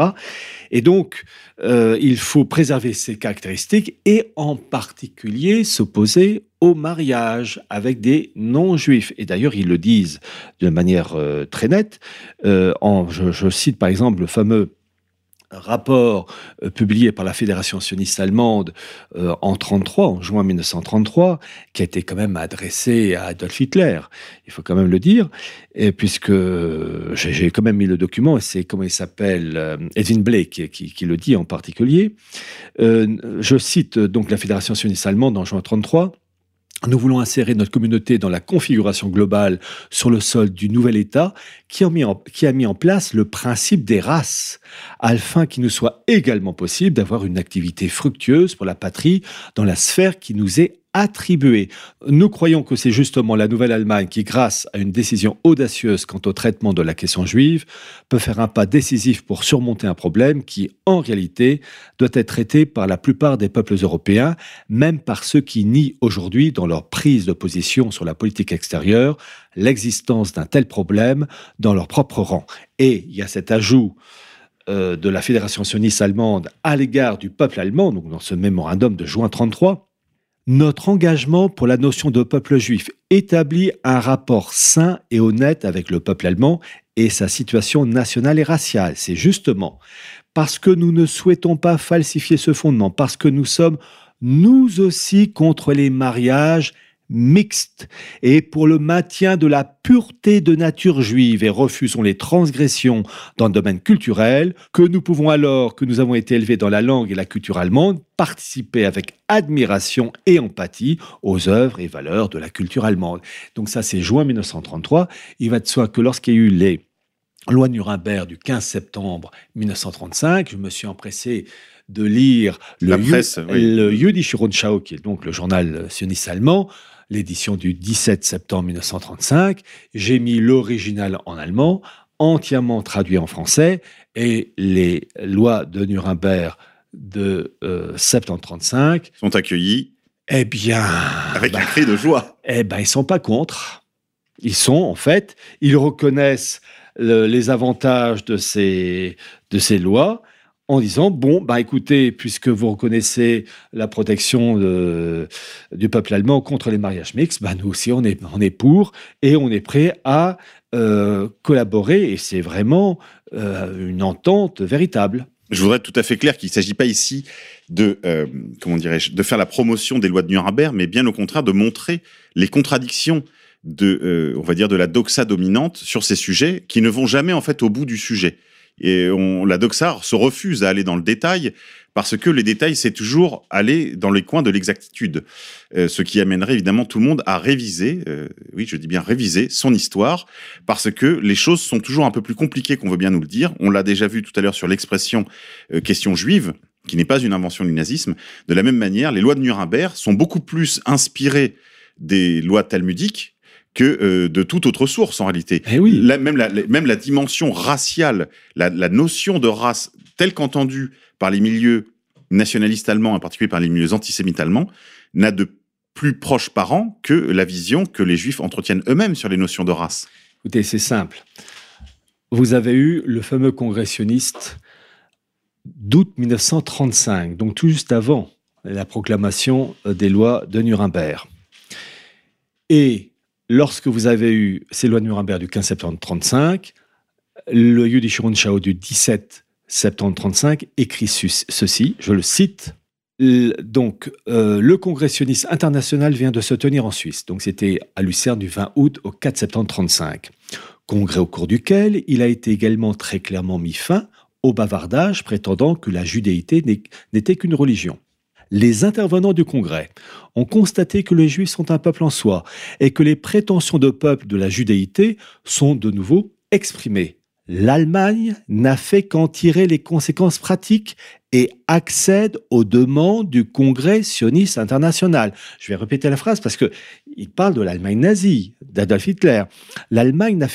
Et donc, euh, il faut préserver ces caractéristiques et en particulier s'opposer au mariage avec des non-juifs. Et d'ailleurs, ils le disent de manière euh, très nette. Euh, en, je, cite par exemple le fameux rapport euh, publié par la Fédération sioniste allemande euh, en 33, en juin 1933, qui a été quand même adressé à Adolf Hitler, il faut quand même le dire, et puisque j'ai quand même mis le document, c'est comment il s'appelle, Edwin Blake qui, le dit en particulier. Je cite donc la Fédération sioniste allemande en juin 33. Nous voulons insérer notre communauté dans la configuration globale sur le sol du nouvel État qui a mis en, place le principe des races, afin qu'il nous soit également possible d'avoir une activité fructueuse pour la patrie dans la sphère qui nous est attribuée. Nous croyons que c'est justement la Nouvelle-Allemagne qui, grâce à une décision audacieuse quant au traitement de la question juive, peut faire un pas décisif pour surmonter un problème qui, en réalité, doit être traité par la plupart des peuples européens, même par ceux qui nient aujourd'hui, dans leur prise de position sur la politique extérieure, l'existence d'un tel problème dans leur propre rang. Et il y a cet ajout euh, de la Fédération sioniste allemande à l'égard du peuple allemand, donc dans ce mémorandum de juin 33, notre engagement pour la notion de peuple juif établit un rapport sain et honnête avec le peuple allemand et sa situation nationale et raciale. C'est justement parce que nous ne souhaitons pas falsifier ce fondement, parce que nous sommes nous aussi contre les mariages mixtes et pour le maintien de la pureté de nature juive et refusons les transgressions dans le domaine culturel, que nous pouvons alors, que nous avons été élevés dans la langue et la culture allemande, participer avec admiration et empathie aux œuvres et valeurs de la culture allemande. Donc ça, c'est juin 1933. Il va de soi que lorsqu'il y a eu les lois Nuremberg du 15 septembre 1935, je me suis empressé de lire le, presse, oui. le Jüdische Rundschau, qui est donc le journal sioniste allemand, l'édition du 17 septembre 1935. J'ai mis l'original en allemand, entièrement traduit en français, et les lois de Nuremberg de euh, septembre 35, Sont accueillis eh bien, avec bah, un cri de joie. eh ben, ils sont pas contre. Ils sont, en fait, ils reconnaissent les avantages de ces, de ces lois en disant bon bah écoutez puisque vous reconnaissez la protection du peuple allemand contre les mariages mixtes bah nous aussi on est on est pour et on est prêt à euh, collaborer et c'est vraiment euh, une entente véritable. Je voudrais être tout à fait clair qu'il ne s'agit pas ici de euh, comment dirais-je de faire la promotion des lois de Nuremberg mais bien au contraire de montrer les contradictions de on va dire de la doxa dominante sur ces sujets qui ne vont jamais en fait au bout du sujet. Et on, la doxa se refuse à aller dans le détail parce que les détails, c'est toujours aller dans les coins de l'exactitude. Euh, ce qui amènerait évidemment tout le monde à réviser, euh, oui, je dis bien réviser son histoire, parce que les choses sont toujours un peu plus compliquées qu'on veut bien nous le dire. On l'a déjà vu tout à l'heure sur l'expression euh, question juive, qui n'est pas une invention du nazisme. De la même manière, les lois de Nuremberg sont beaucoup plus inspirées des lois talmudiques que euh, de toute autre source en réalité. Eh oui. La, même, la, même la dimension raciale, la, la notion de race telle qu'entendue par les milieux nationalistes allemands, en particulier par les milieux antisémites allemands, n'a de plus proche parent que la vision que les juifs entretiennent eux-mêmes sur les notions de race. Écoutez, c'est simple. Vous avez eu le fameux congressionniste d'août 1935, donc tout juste avant la proclamation des lois de Nuremberg. Et lorsque vous avez eu ces lois de Nuremberg du 15 septembre 1935, le Yudhishthir Rundschau du 17 septembre 1935 écrit ceci, je le cite. Donc, euh, le congressionniste international vient de se tenir en Suisse. Donc, c'était à Lucerne du 20 août au 4 septembre 1935. Congrès au cours duquel il a été également très clairement mis fin au bavardage prétendant que la judéité n'était qu'une religion les intervenants du Congrès ont constaté que les Juifs sont un peuple en soi et que les prétentions de peuple de la judéité sont de nouveau exprimées. L'Allemagne n'a fait qu'en tirer les conséquences pratiques et accède aux demandes du Congrès sioniste international. Je vais répéter la phrase parce que il parle de l'Allemagne nazie, d'Adolf Hitler. L'Allemagne n'a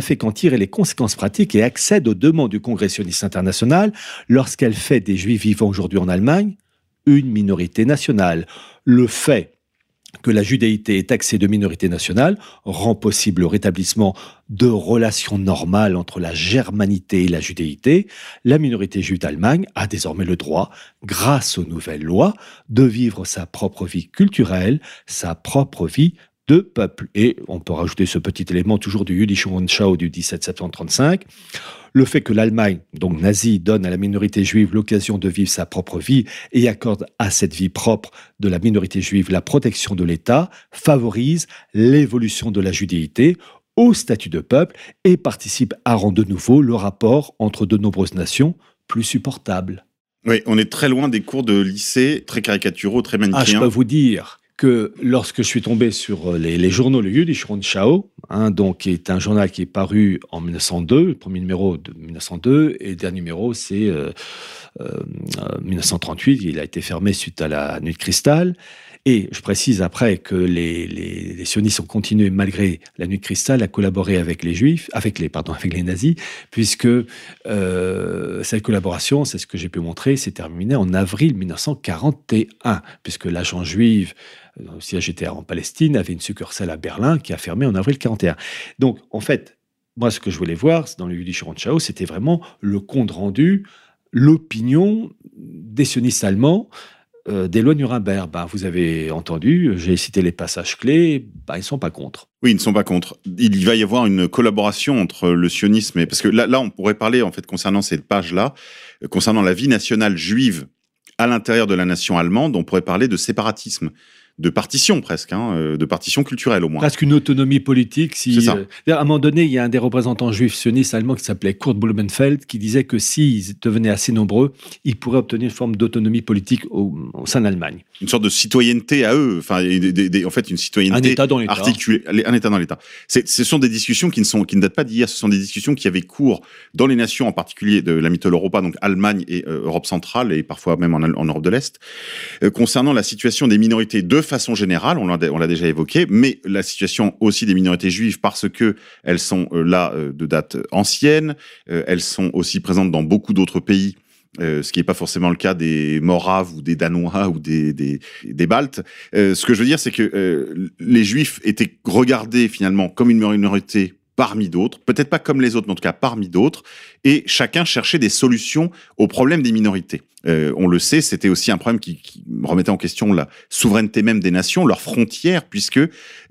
fait qu'en tirer les conséquences pratiques et accède aux demandes du Congrès sioniste international lorsqu'elle fait des Juifs vivant aujourd'hui en Allemagne une minorité nationale. Le fait que la judéité est taxée de minorité nationale rend possible le rétablissement de relations normales entre la germanité et la judéité. La minorité juive d'Allemagne a désormais le droit, grâce aux nouvelles lois, de vivre sa propre vie culturelle, sa propre vie de peuple. Et on peut rajouter ce petit élément toujours du Jüdische Rundschau du 17 septembre 1935 le fait que l'Allemagne, donc nazie, donne à la minorité juive l'occasion de vivre sa propre vie et accorde à cette vie propre de la minorité juive la protection de l'État favorise l'évolution de la judéité au statut de peuple et participe à rendre de nouveau le rapport entre de nombreuses nations plus supportable. Oui, on est très loin des cours de lycée très caricaturaux, très manichéens. Ah, je peux vous dire que lorsque je suis tombé sur euh, les, journaux, le Jüdische Rundschau, hein, donc, qui est un journal qui est paru en 1902, le premier numéro de 1902, et le dernier numéro, c'est 1938, euh, euh, il a été fermé suite à la Nuit de Cristal. Et je précise après que les, sionistes ont continué, malgré la nuit de cristal, à collaborer avec les juifs, avec les, pardon, avec les nazis, puisque cette collaboration, c'est ce que j'ai pu montrer, s'est terminée en avril 1941, puisque l'agent juif euh, au siège était en Palestine avait une succursale à Berlin qui a fermé en avril 41. Donc, en fait, moi, ce que je voulais voir dans le Yiddish Rundschau, c'était vraiment le compte rendu, l'opinion des sionistes allemands euh, des lois Nuremberg, bah, vous avez entendu, j'ai cité les passages clés, bah, ils ne sont pas contre. Oui, ils ne sont pas contre. Il va y avoir une collaboration entre le sionisme et... Parce que là, là on pourrait parler, en fait, concernant cette page-là, concernant la vie nationale juive à l'intérieur de la nation allemande, on pourrait parler de séparatisme de partition presque, hein, euh, de partition culturelle au moins. Presque une autonomie politique. Si, ça. Euh, à un moment donné, il y a un des représentants juifs sionistes allemands qui s'appelait Kurt Blumenfeld qui disait que s'ils devenaient assez nombreux, ils pourraient obtenir une forme d'autonomie politique au, sein d'Allemagne. Une sorte de citoyenneté à eux, enfin, en fait, une citoyenneté un état dans articulée, un État dans l'État. Ce sont des discussions qui ne, sont, qui ne datent pas d'hier, ce sont des discussions qui avaient cours dans les nations, en particulier de la mythologie Europa, donc Allemagne et euh, Europe centrale, et parfois même en, en Europe de l'Est, concernant la situation des minorités de façon générale, on l'a déjà évoqué, mais la situation aussi des minorités juives parce que elles sont euh, là euh, de date ancienne, euh, elles sont aussi présentes dans beaucoup d'autres pays ce qui n'est pas forcément le cas des Moraves ou des Danois ou des, des, Baltes. Ce que je veux dire, c'est que les Juifs étaient regardés finalement comme une minorité parmi d'autres, peut-être pas comme les autres, mais en tout cas parmi d'autres, et chacun cherchait des solutions aux problèmes des minorités. Euh, on le sait, c'était aussi un problème qui, qui, remettait en question la souveraineté même des nations, leurs frontières, puisque euh,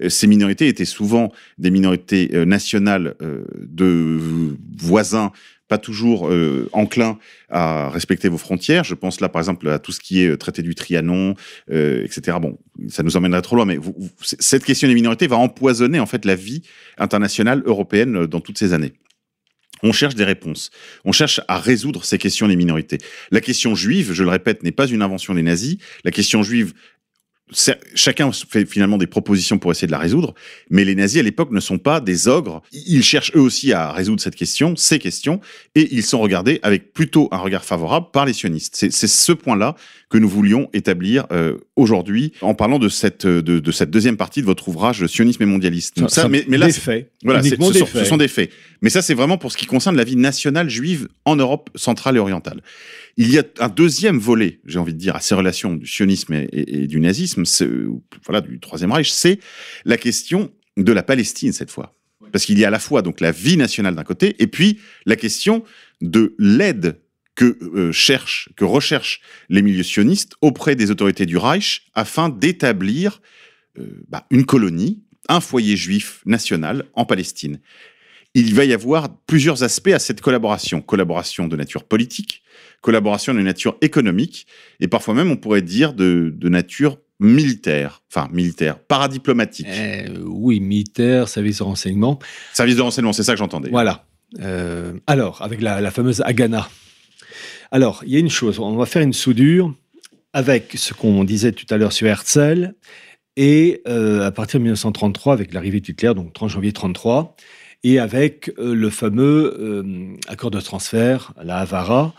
ces minorités étaient souvent des minorités euh, nationales euh, de voisins pas toujours euh, enclin à respecter vos frontières. Je pense là, par exemple, à tout ce qui est euh, traité du Trianon, euh, etc. Bon, ça nous emmènerait trop loin, mais cette question des minorités va empoisonner en fait la vie internationale européenne dans toutes ces années. On cherche des réponses. On cherche à résoudre ces questions des minorités. La question juive, je le répète, n'est pas une invention des nazis. La question juive chacun fait finalement des propositions pour essayer de la résoudre, mais les nazis à l'époque ne sont pas des ogres. Ils cherchent eux aussi à résoudre cette question, ces questions, et ils sont regardés avec plutôt un regard favorable par les sionistes. C'est ce point-là que nous voulions établir euh, aujourd'hui en parlant de cette, de, de, cette deuxième partie de votre ouvrage Sionisme et mondialisme. Ça, ça, mais, mais là, des faits. Voilà, ce, sont, ce sont des faits. Mais ça, c'est vraiment pour ce qui concerne la vie nationale juive en Europe centrale et orientale. Il y a un deuxième volet, j'ai envie de dire, à ces relations du sionisme et, et, et du nazisme, voilà, du Troisième Reich, c'est la question de la Palestine cette fois. Parce qu'il y a à la fois donc la vie nationale d'un côté, et puis la question de l'aide que euh, cherchent, que recherchent les milieux sionistes auprès des autorités du Reich afin d'établir euh, bah, une colonie, un foyer juif national en Palestine. Il va y avoir plusieurs aspects à cette collaboration. Collaboration de nature politique, collaboration de nature économique, et parfois même, on pourrait dire, de, de nature militaire, enfin militaire, paradiplomatique. Eh, oui, militaire, service de renseignement. Service de renseignement, c'est ça que j'entendais. Voilà. Euh, alors, avec la, la, fameuse Haganah. Alors, il y a une chose, on va faire une soudure avec ce qu'on disait tout à l'heure sur Herzl, et euh, à partir de 1933, avec l'arrivée d'Hitler, donc 30 janvier 33, et avec euh, le fameux euh, accord de transfert, la Havara,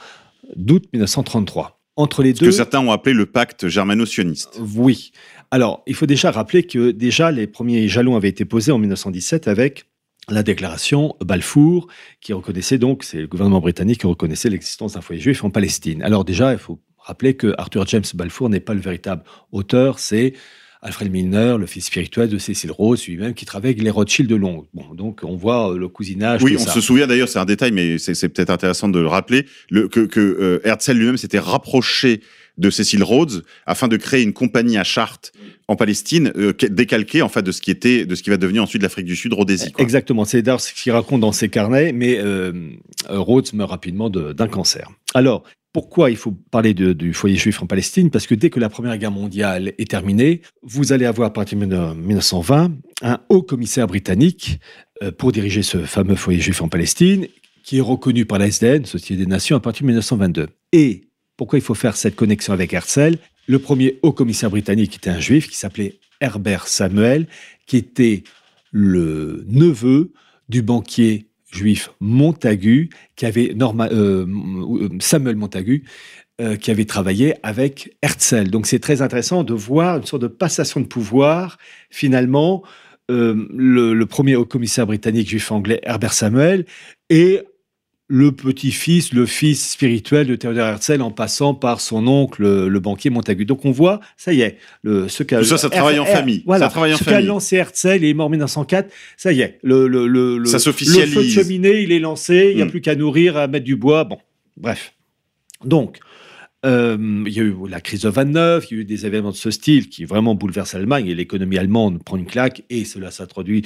d'août 1933. Entre les Ce deux. que certains ont appelé le pacte germano-sioniste. Oui. Alors, il faut déjà rappeler que déjà les premiers jalons avaient été posés en 1917 avec la déclaration Balfour, qui reconnaissait donc, c'est le gouvernement britannique qui reconnaissait l'existence d'un foyer juif en Palestine. Alors déjà, il faut rappeler que Arthur James Balfour n'est pas le véritable auteur, c'est Alfred Milner, le fils spirituel de Cécile Rose, lui-même, qui travaille avec les Rothschild de Londres. Bon, donc on voit le cousinage. Oui, on ça. se souvient d'ailleurs, c'est un détail, mais c'est peut-être intéressant de le rappeler, le, que, que euh, Herzl lui-même s'était rapproché de Cécile Rhodes afin de créer une compagnie à Chartres en Palestine euh, décalquée en fait de ce qui était de ce qui va devenir ensuite l'Afrique du Sud Rhodésie. Exactement, c'est d'ailleurs ce qu'il raconte dans ses carnets, mais euh, Rhodes meurt rapidement d'un cancer. Alors pourquoi il faut parler du foyer juif en Palestine? Parce que dès que la Première Guerre mondiale est terminée, vous allez avoir à partir de 1920 un haut commissaire britannique euh, pour diriger ce fameux foyer juif en Palestine, qui est reconnu par la SDN, Société des Nations, à partir de 1922. Et pourquoi il faut faire cette connexion avec Herzl Le premier haut commissaire britannique était un juif qui s'appelait Herbert Samuel, qui était le neveu du banquier juif Montagu, Norma, euh, Samuel Montagu, euh, qui avait travaillé avec Herzl. Donc c'est très intéressant de voir une sorte de passation de pouvoir, finalement, euh, le, le, premier haut commissaire britannique juif anglais Herbert Samuel et le petit-fils, le fils spirituel de Théodore Herzl en passant par son oncle, le, le banquier Montagu. Donc on voit, ça y est, le, ce qu'a... Ça, ça travaille en famille. Voilà, ça travaille en ce qu'a lancé Herzl, il est mort en 1904, ça y est, le, le, le, ça le feu de cheminée, il est lancé, il n'y a mm. plus qu'à nourrir, à mettre du bois, bon, bref. Donc, euh, il y a eu la crise de 29, il y a eu des événements de ce style qui vraiment bouleversent l'Allemagne et l'économie allemande prend une claque et cela se traduit,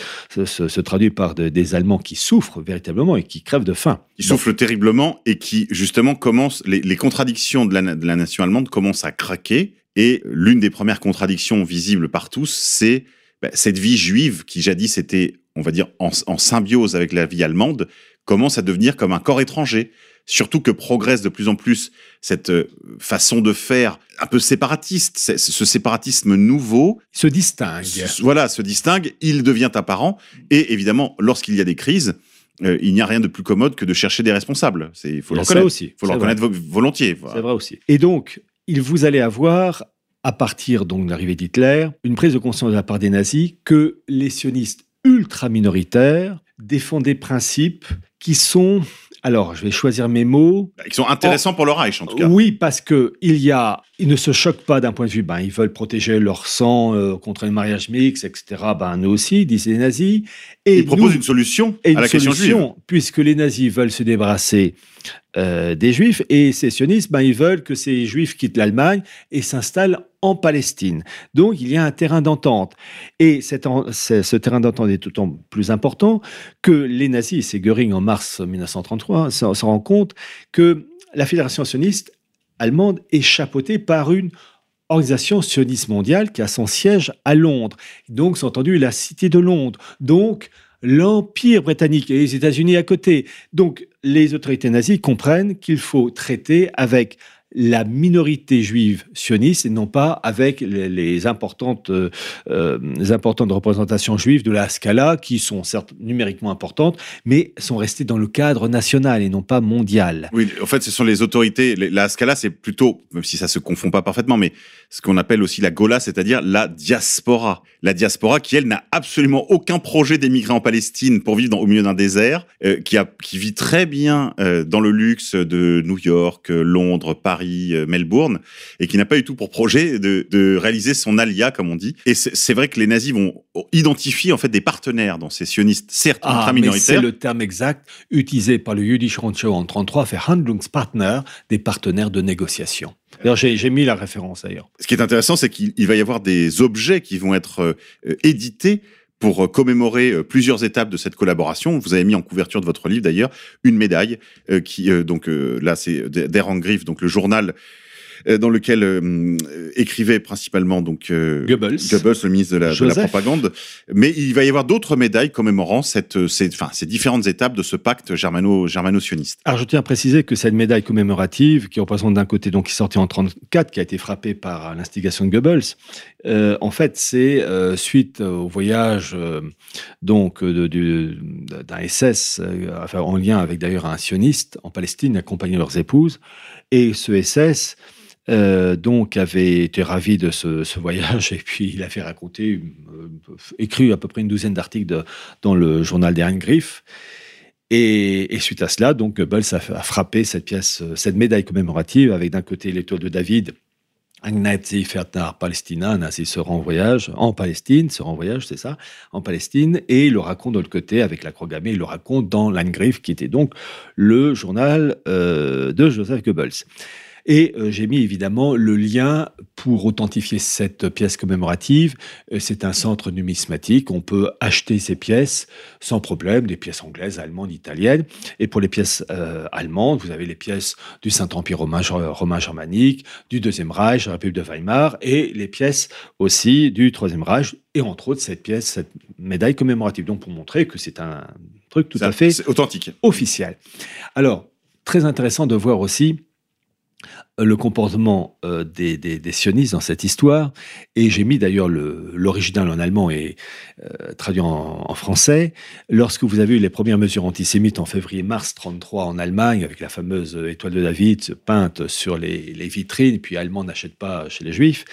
par de, des Allemands qui souffrent véritablement et qui crèvent de faim. Qui souffrent terriblement et qui justement commencent, les, contradictions de la, nation allemande commencent à craquer et l'une des premières contradictions visibles par tous, c'est bah, cette vie juive qui jadis était, on va dire, en symbiose avec la vie allemande, commence à devenir comme un corps étranger. Surtout que progresse de plus en plus cette euh, façon de faire un peu séparatiste, ce séparatisme nouveau se distingue. Voilà, se distingue, il devient apparent et évidemment, lorsqu'il y a des crises, euh, il n'y a rien de plus commode que de chercher des responsables. Il faut le reconnaître aussi. faut le reconnaître volontiers. Voilà. C'est vrai aussi. Et donc, il vous allez avoir à partir donc de l'arrivée d'Hitler, une prise de conscience de la part des nazis que les sionistes ultra minoritaires défendent des principes qui sont alors, je vais choisir mes mots. Qui sont intéressants pour le Reich, en tout cas. Oui, parce que il y a, ils ne se choquent pas d'un point de vue, ben, ils veulent protéger leur sang euh, contre le mariage mixte, etc. Ben, nous aussi, disent les nazis. Et ils proposent une solution et à la une question solution, juive. puisque les nazis veulent se débarrasser euh, des juifs et ces sionistes, ben, ils veulent que ces juifs quittent l'Allemagne et s'installent en Palestine. Donc il y a un terrain d'entente. Et ce, terrain d'entente est d'autant plus important que les nazis, c'est Göring en mars 1933, se, se rend compte que la fédération sioniste allemande est chapeautée par une organisation sioniste mondiale qui a son siège à Londres. Donc, c'est entendu la cité de Londres. Donc, l'Empire britannique et les États-Unis à côté. Donc, les autorités nazies comprennent qu'il faut traiter avec la minorité juive sioniste et non pas avec les, importantes, euh, euh, importantes représentations juives de la Scala qui sont certes numériquement importantes, mais sont restées dans le cadre national et non pas mondial. Oui, en fait, ce sont les autorités. La Scala, c'est plutôt, même si ça se confond pas parfaitement, mais ce qu'on appelle aussi la Gola, c'est-à-dire la diaspora. La diaspora qui, elle, n'a absolument aucun projet d'émigrer en Palestine pour vivre au milieu d'un désert, euh, qui, a, qui vit très bien dans le luxe de New York, Londres, Paris, euh, Melbourne, et qui n'a pas du tout pour projet de, de réaliser son alia, comme on dit. Et c'est vrai que les nazis vont identifier en fait des partenaires dans ces sionistes, certes Ah, mais c'est ultra-minoritaires, le terme exact utilisé par le Jüdisch Rundschau en 33, Verhandlungspartner, des partenaires de négociation. D'ailleurs, j'ai mis la référence d'ailleurs. Ce qui est intéressant, c'est qu'il il va y avoir des objets qui vont être euh, édités pour euh, commémorer euh, plusieurs étapes de cette collaboration. Vous avez mis en couverture de votre livre d'ailleurs une médaille euh, qui donc là c'est Angriff, donc le journal dans lequel euh, euh, écrivait principalement donc euh, Goebbels. Goebbels, le ministre de la, de propagande. Mais il va y avoir d'autres médailles commémorant cette, euh, ces, enfin, ces différentes étapes de ce pacte germano, germano-sioniste. Alors, je tiens à préciser que cette médaille commémorative, qui représente d'un côté, donc, qui est sortie en 34, qui a été frappée par l'instigation de Goebbels, euh, en fait, c'est euh, suite au voyage, euh, donc, de- du- d'un SS, euh, enfin, en lien avec d'ailleurs un sioniste en Palestine, accompagné leurs épouses. Et ce SS, euh, donc, avait été ravi de ce, voyage et puis il a fait raconter, euh, écrit à peu près une douzaine d'articles dans le journal des Griff. Et, et suite à cela, donc Goebbels a, frappé cette pièce, cette médaille commémorative avec d'un côté l'étoile de David, un Nazi fährt nach Palästina, un se rend en voyage en Palestine, se rend en voyage, c'est ça, en Palestine, et il le raconte de l'autre côté avec la croix il le raconte dans l'Angriff, qui était donc le journal euh, de Joseph Goebbels. Et euh, j'ai mis évidemment le lien pour authentifier cette pièce commémorative. Euh, C'est un centre numismatique. On peut acheter ces pièces sans problème, des pièces anglaises, allemandes, italiennes. Et pour les pièces euh, allemandes, vous avez les pièces du Saint-Empire romain, romain germanique, du Deuxième Reich, de la République de Weimar, et les pièces aussi du Troisième Reich, et entre autres cette pièce, cette médaille commémorative. Donc pour montrer que c'est un truc tout à fait authentique. officiel. Alors, très intéressant de voir aussi le comportement euh, des, des- sionistes dans cette histoire. Et j'ai mis d'ailleurs le- l'original en allemand et euh, traduit en, français. Lorsque vous avez eu les premières mesures antisémites en février-mars 33 en Allemagne, avec la fameuse étoile de David peinte sur les, les vitrines, puis Allemands n'achètent pas chez les Juifs,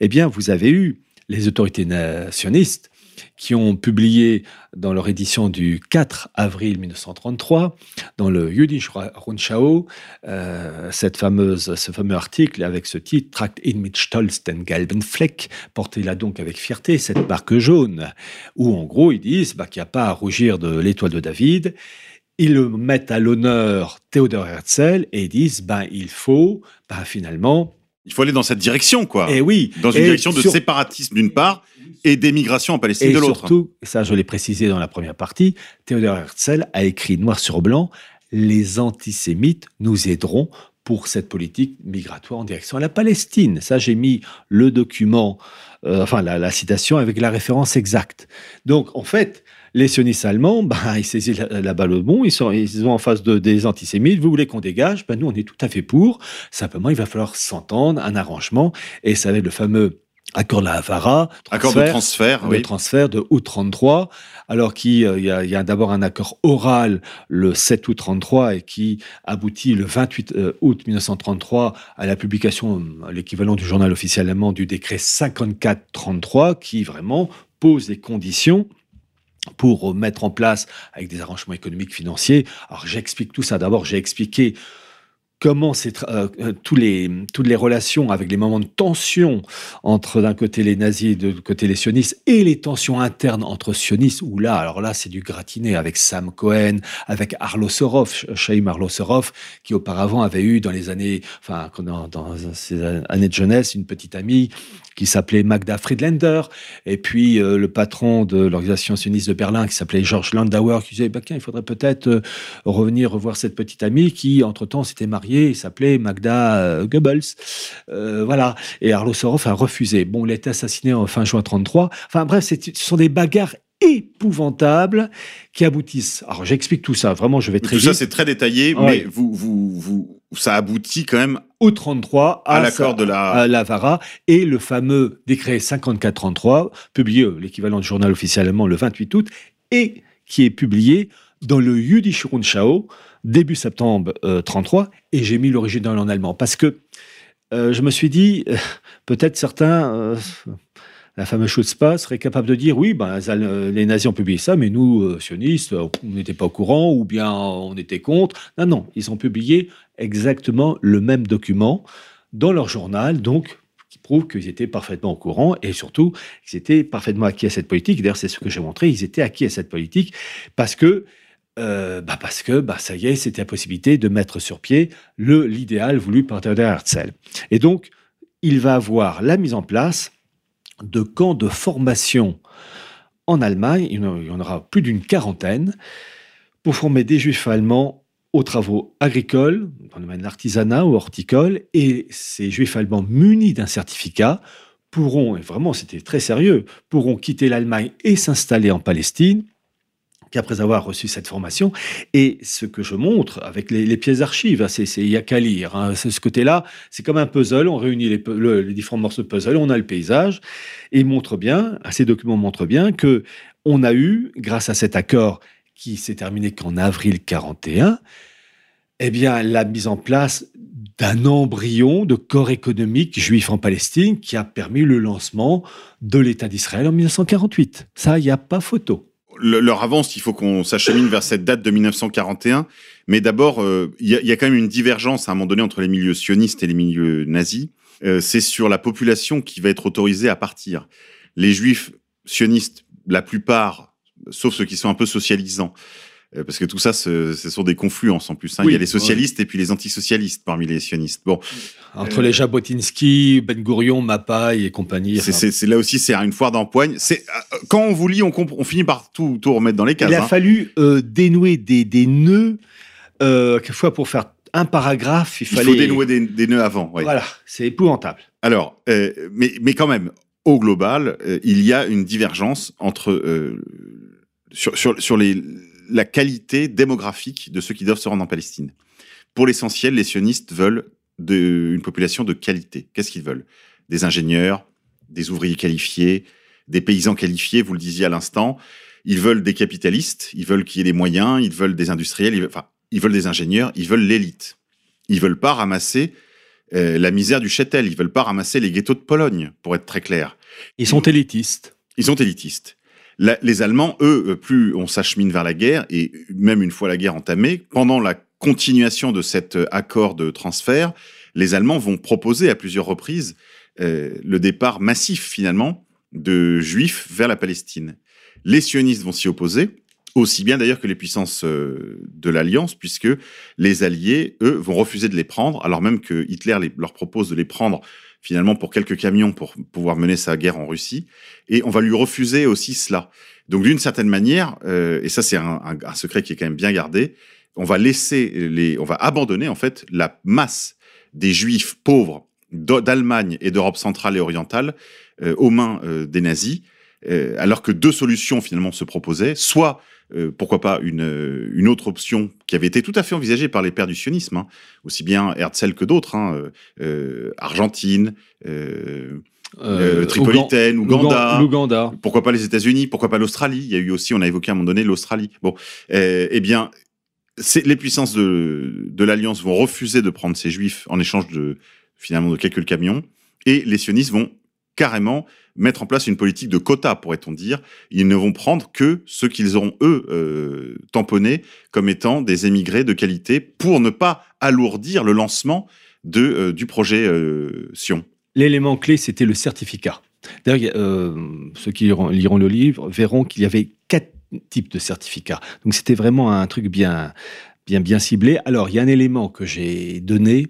eh bien, vous avez eu les autorités nationalistes qui ont publié dans leur édition du 4 avril 1933, dans le Jüdisch Rundschau, euh, cette fameuse, ce fameux article avec ce titre Tragt ihn mit Stolz den gelben Fleck, portez-la donc avec fierté cette marque jaune, où en gros ils disent bah, qu'il n'y a pas à rougir de l'étoile de David. Ils le mettent à l'honneur Théodore Herzl et disent ben il faut ben, finalement Il faut aller dans cette direction, quoi. et oui dans une et direction de sur- séparatisme d'une part et d'émigration en Palestine Et de l'autre. surtout, ça je l'ai précisé dans la première partie, Théodore Herzl a écrit noir sur blanc Les antisémites nous aideront pour cette politique migratoire en direction à la Palestine. Ça, j'ai mis le document, euh, enfin la, la citation avec la référence exacte. Donc, en fait, les sionistes allemands, ben, ils saisissent la, la balle au bon, ils sont, ils sont en face de, des antisémites, vous voulez qu'on dégage? Ben, Nous, on est tout à fait pour. Simplement, il va falloir s'entendre, un arrangement, et ça va être le fameux accord de la Havara, Accord de transfert, de oui. transfert de août 33, alors qu'il y a, il y a d'abord un accord oral le 7 août 33 et qui aboutit le 28 euh, août 1933 à la publication, euh, l'équivalent du journal officiel allemand, du décret 54-33 qui vraiment pose les conditions pour mettre en place avec des arrangements économiques financiers. Alors j'explique tout ça. D'abord, j'ai expliqué comment euh, euh, toutes les relations avec les moments de tension entre d'un côté les nazis et de l'autre côté les sionistes et les tensions internes entre sionistes où là alors là c'est du gratiné avec Sam Cohen avec Arlo Sorov Chaim Arlo Sorov qui auparavant avait eu dans les années enfin dans, ses années de jeunesse une petite amie qui s'appelait Magda Friedlander et puis euh, le patron de l'organisation sioniste de Berlin qui s'appelait George Landauer qui disait bah, il faudrait peut-être revenir revoir cette petite amie qui entre-temps s'était mariée il s'appelait Magda euh, Goebbels. Euh, voilà. Et Arlo Sorov a refusé. Bon, il a été assassiné en fin juin 33. Enfin bref, ce sont des bagarres épouvantables qui aboutissent. Alors j'explique tout ça, vraiment je vais très tout ça c'est très détaillé, mais vous, vous, vous, ça aboutit quand même au 33 à, l'accord de la... à Lavara et le fameux décret 54-33, publié euh, l'équivalent du journal officiellement le 28 août, et qui est publié dans le Jüdische Rundschau, début septembre 33, euh, et j'ai mis l'original en allemand parce que euh, je me suis dit, euh, peut-être certains, la fameuse Schutzpa, seraient capables de dire oui, ben, les nazis ont publié ça, mais nous, sionistes, on n'était pas au courant ou bien on était contre. Non, non, ils ont publié exactement le même document dans leur journal, donc qui prouve qu'ils étaient parfaitement au courant et surtout qu'ils étaient parfaitement acquis à cette politique. D'ailleurs, c'est ce que j'ai montré, ils étaient acquis à cette politique parce que euh, bah parce que bah ça y est, c'était la possibilité de mettre sur pied le l'idéal voulu par Theodor Herzl. Et donc, il va avoir la mise en place de camps de formation en Allemagne. Il y en aura plus d'une quarantaine pour former des juifs allemands aux travaux agricoles, dans le domaine de l'artisanat ou horticole, et ces juifs allemands munis d'un certificat pourront, et vraiment c'était très sérieux, pourront quitter l'Allemagne et s'installer en Palestine qu'après avoir reçu cette formation. Et ce que je montre avec les, pièces d'archives, hein, il y a qu'à lire. Hein. ce côté-là, c'est comme un puzzle. On réunit les, différents morceaux de puzzle, on a le paysage, et montre bien, ces documents montrent bien que on a eu, grâce à cet accord qui s'est terminé qu'en avril 41, eh bien la mise en place d'un embryon de corps économique juif en Palestine qui a permis le lancement de l'État d'Israël en 1948. Ça, il n'y a pas photo leur avance, il faut qu'on s'achemine vers cette date de 1941. Mais d'abord, euh, il y, a quand même une divergence à un moment donné entre les milieux sionistes et les milieux nazis. Euh, c'est sur la population qui va être autorisée à partir. Les juifs sionistes, la plupart, sauf ceux qui sont un peu socialisants, parce que tout ça, ce, sont des confluences en plus. Hein. il y a les socialistes et puis les antisocialistes parmi les sionistes. Bon, entre les Jabotinsky, Ben Gurion, Mapai et compagnie. C'est là aussi, c'est une foire d'empoigne. C'est euh, quand on vous lit, on, on finit par tout, tout remettre dans les cases. Il a hein. fallu euh, dénouer des, des nœuds. Euh, quelquefois, pour faire un paragraphe, il, fallait. Il faut dénouer des, nœuds avant. Voilà, c'est épouvantable. Alors, mais, mais quand même, au global, il y a une divergence entre sur, sur, sur les la qualité démographique de ceux qui doivent se rendre en Palestine. Pour l'essentiel, les sionistes veulent une population de qualité. Qu'est-ce qu'ils veulent? Des ingénieurs, des ouvriers qualifiés, des paysans qualifiés, vous le disiez à l'instant. Ils veulent des capitalistes, ils veulent qu'il y ait des moyens, ils veulent des industriels, ils veulent, enfin, ils veulent des ingénieurs, ils veulent l'élite. Ils veulent pas ramasser euh, la misère du châtel, ils veulent pas ramasser les ghettos de Pologne, pour être très clair. Ils sont élitistes. Ils sont élitistes les Allemands, eux, euh, plus on s'achemine vers la guerre, et même une fois la guerre entamée, pendant la continuation de cet euh, accord de transfert, les Allemands vont proposer à plusieurs reprises euh, le départ massif, finalement, de Juifs vers la Palestine. Les sionistes vont s'y opposer, aussi bien d'ailleurs que les puissances de l'Alliance, puisque les Alliés, eux, vont refuser de les prendre, alors même que Hitler leur propose de les prendre finalement pour quelques camions pour pouvoir mener sa guerre en Russie. Et on va lui refuser aussi cela. Donc d'une certaine manière, euh, et ça c'est un, un, secret qui est quand même bien gardé, on va laisser les, on va abandonner en fait la masse des juifs pauvres d'Allemagne et d'Europe centrale et orientale euh, aux mains euh, des nazis, euh, alors que deux solutions finalement se proposaient, soit euh, pourquoi pas une, une autre option qui avait été tout à fait envisagée par les pères du sionisme, hein, aussi bien Herzl que d'autres, hein, euh, euh Argentine, euh, euh, Tripolitaine, Ouganda, Ouganda, pourquoi pas les États-Unis, pourquoi pas l'Australie. Il y a eu aussi, on a évoqué à un moment donné l'Australie. Bon, eh bien, les puissances de, de l'Alliance vont refuser de prendre ces juifs en échange de finalement de quelques camions, et les sionistes vont carrément mettre en place une politique de quotas, pourrait-on dire. Ils ne vont prendre que ceux qu'ils auront, eux, euh, tamponnés comme étant des émigrés de qualité pour ne pas alourdir le lancement de, euh, du projet euh, Sion. L'élément clé, c'était le certificat. D'ailleurs, ceux qui liront, liront le livre verront qu'il y avait quatre types de certificats. Donc c'était vraiment un truc bien, bien, bien ciblé. Alors, il y a un élément que j'ai donné,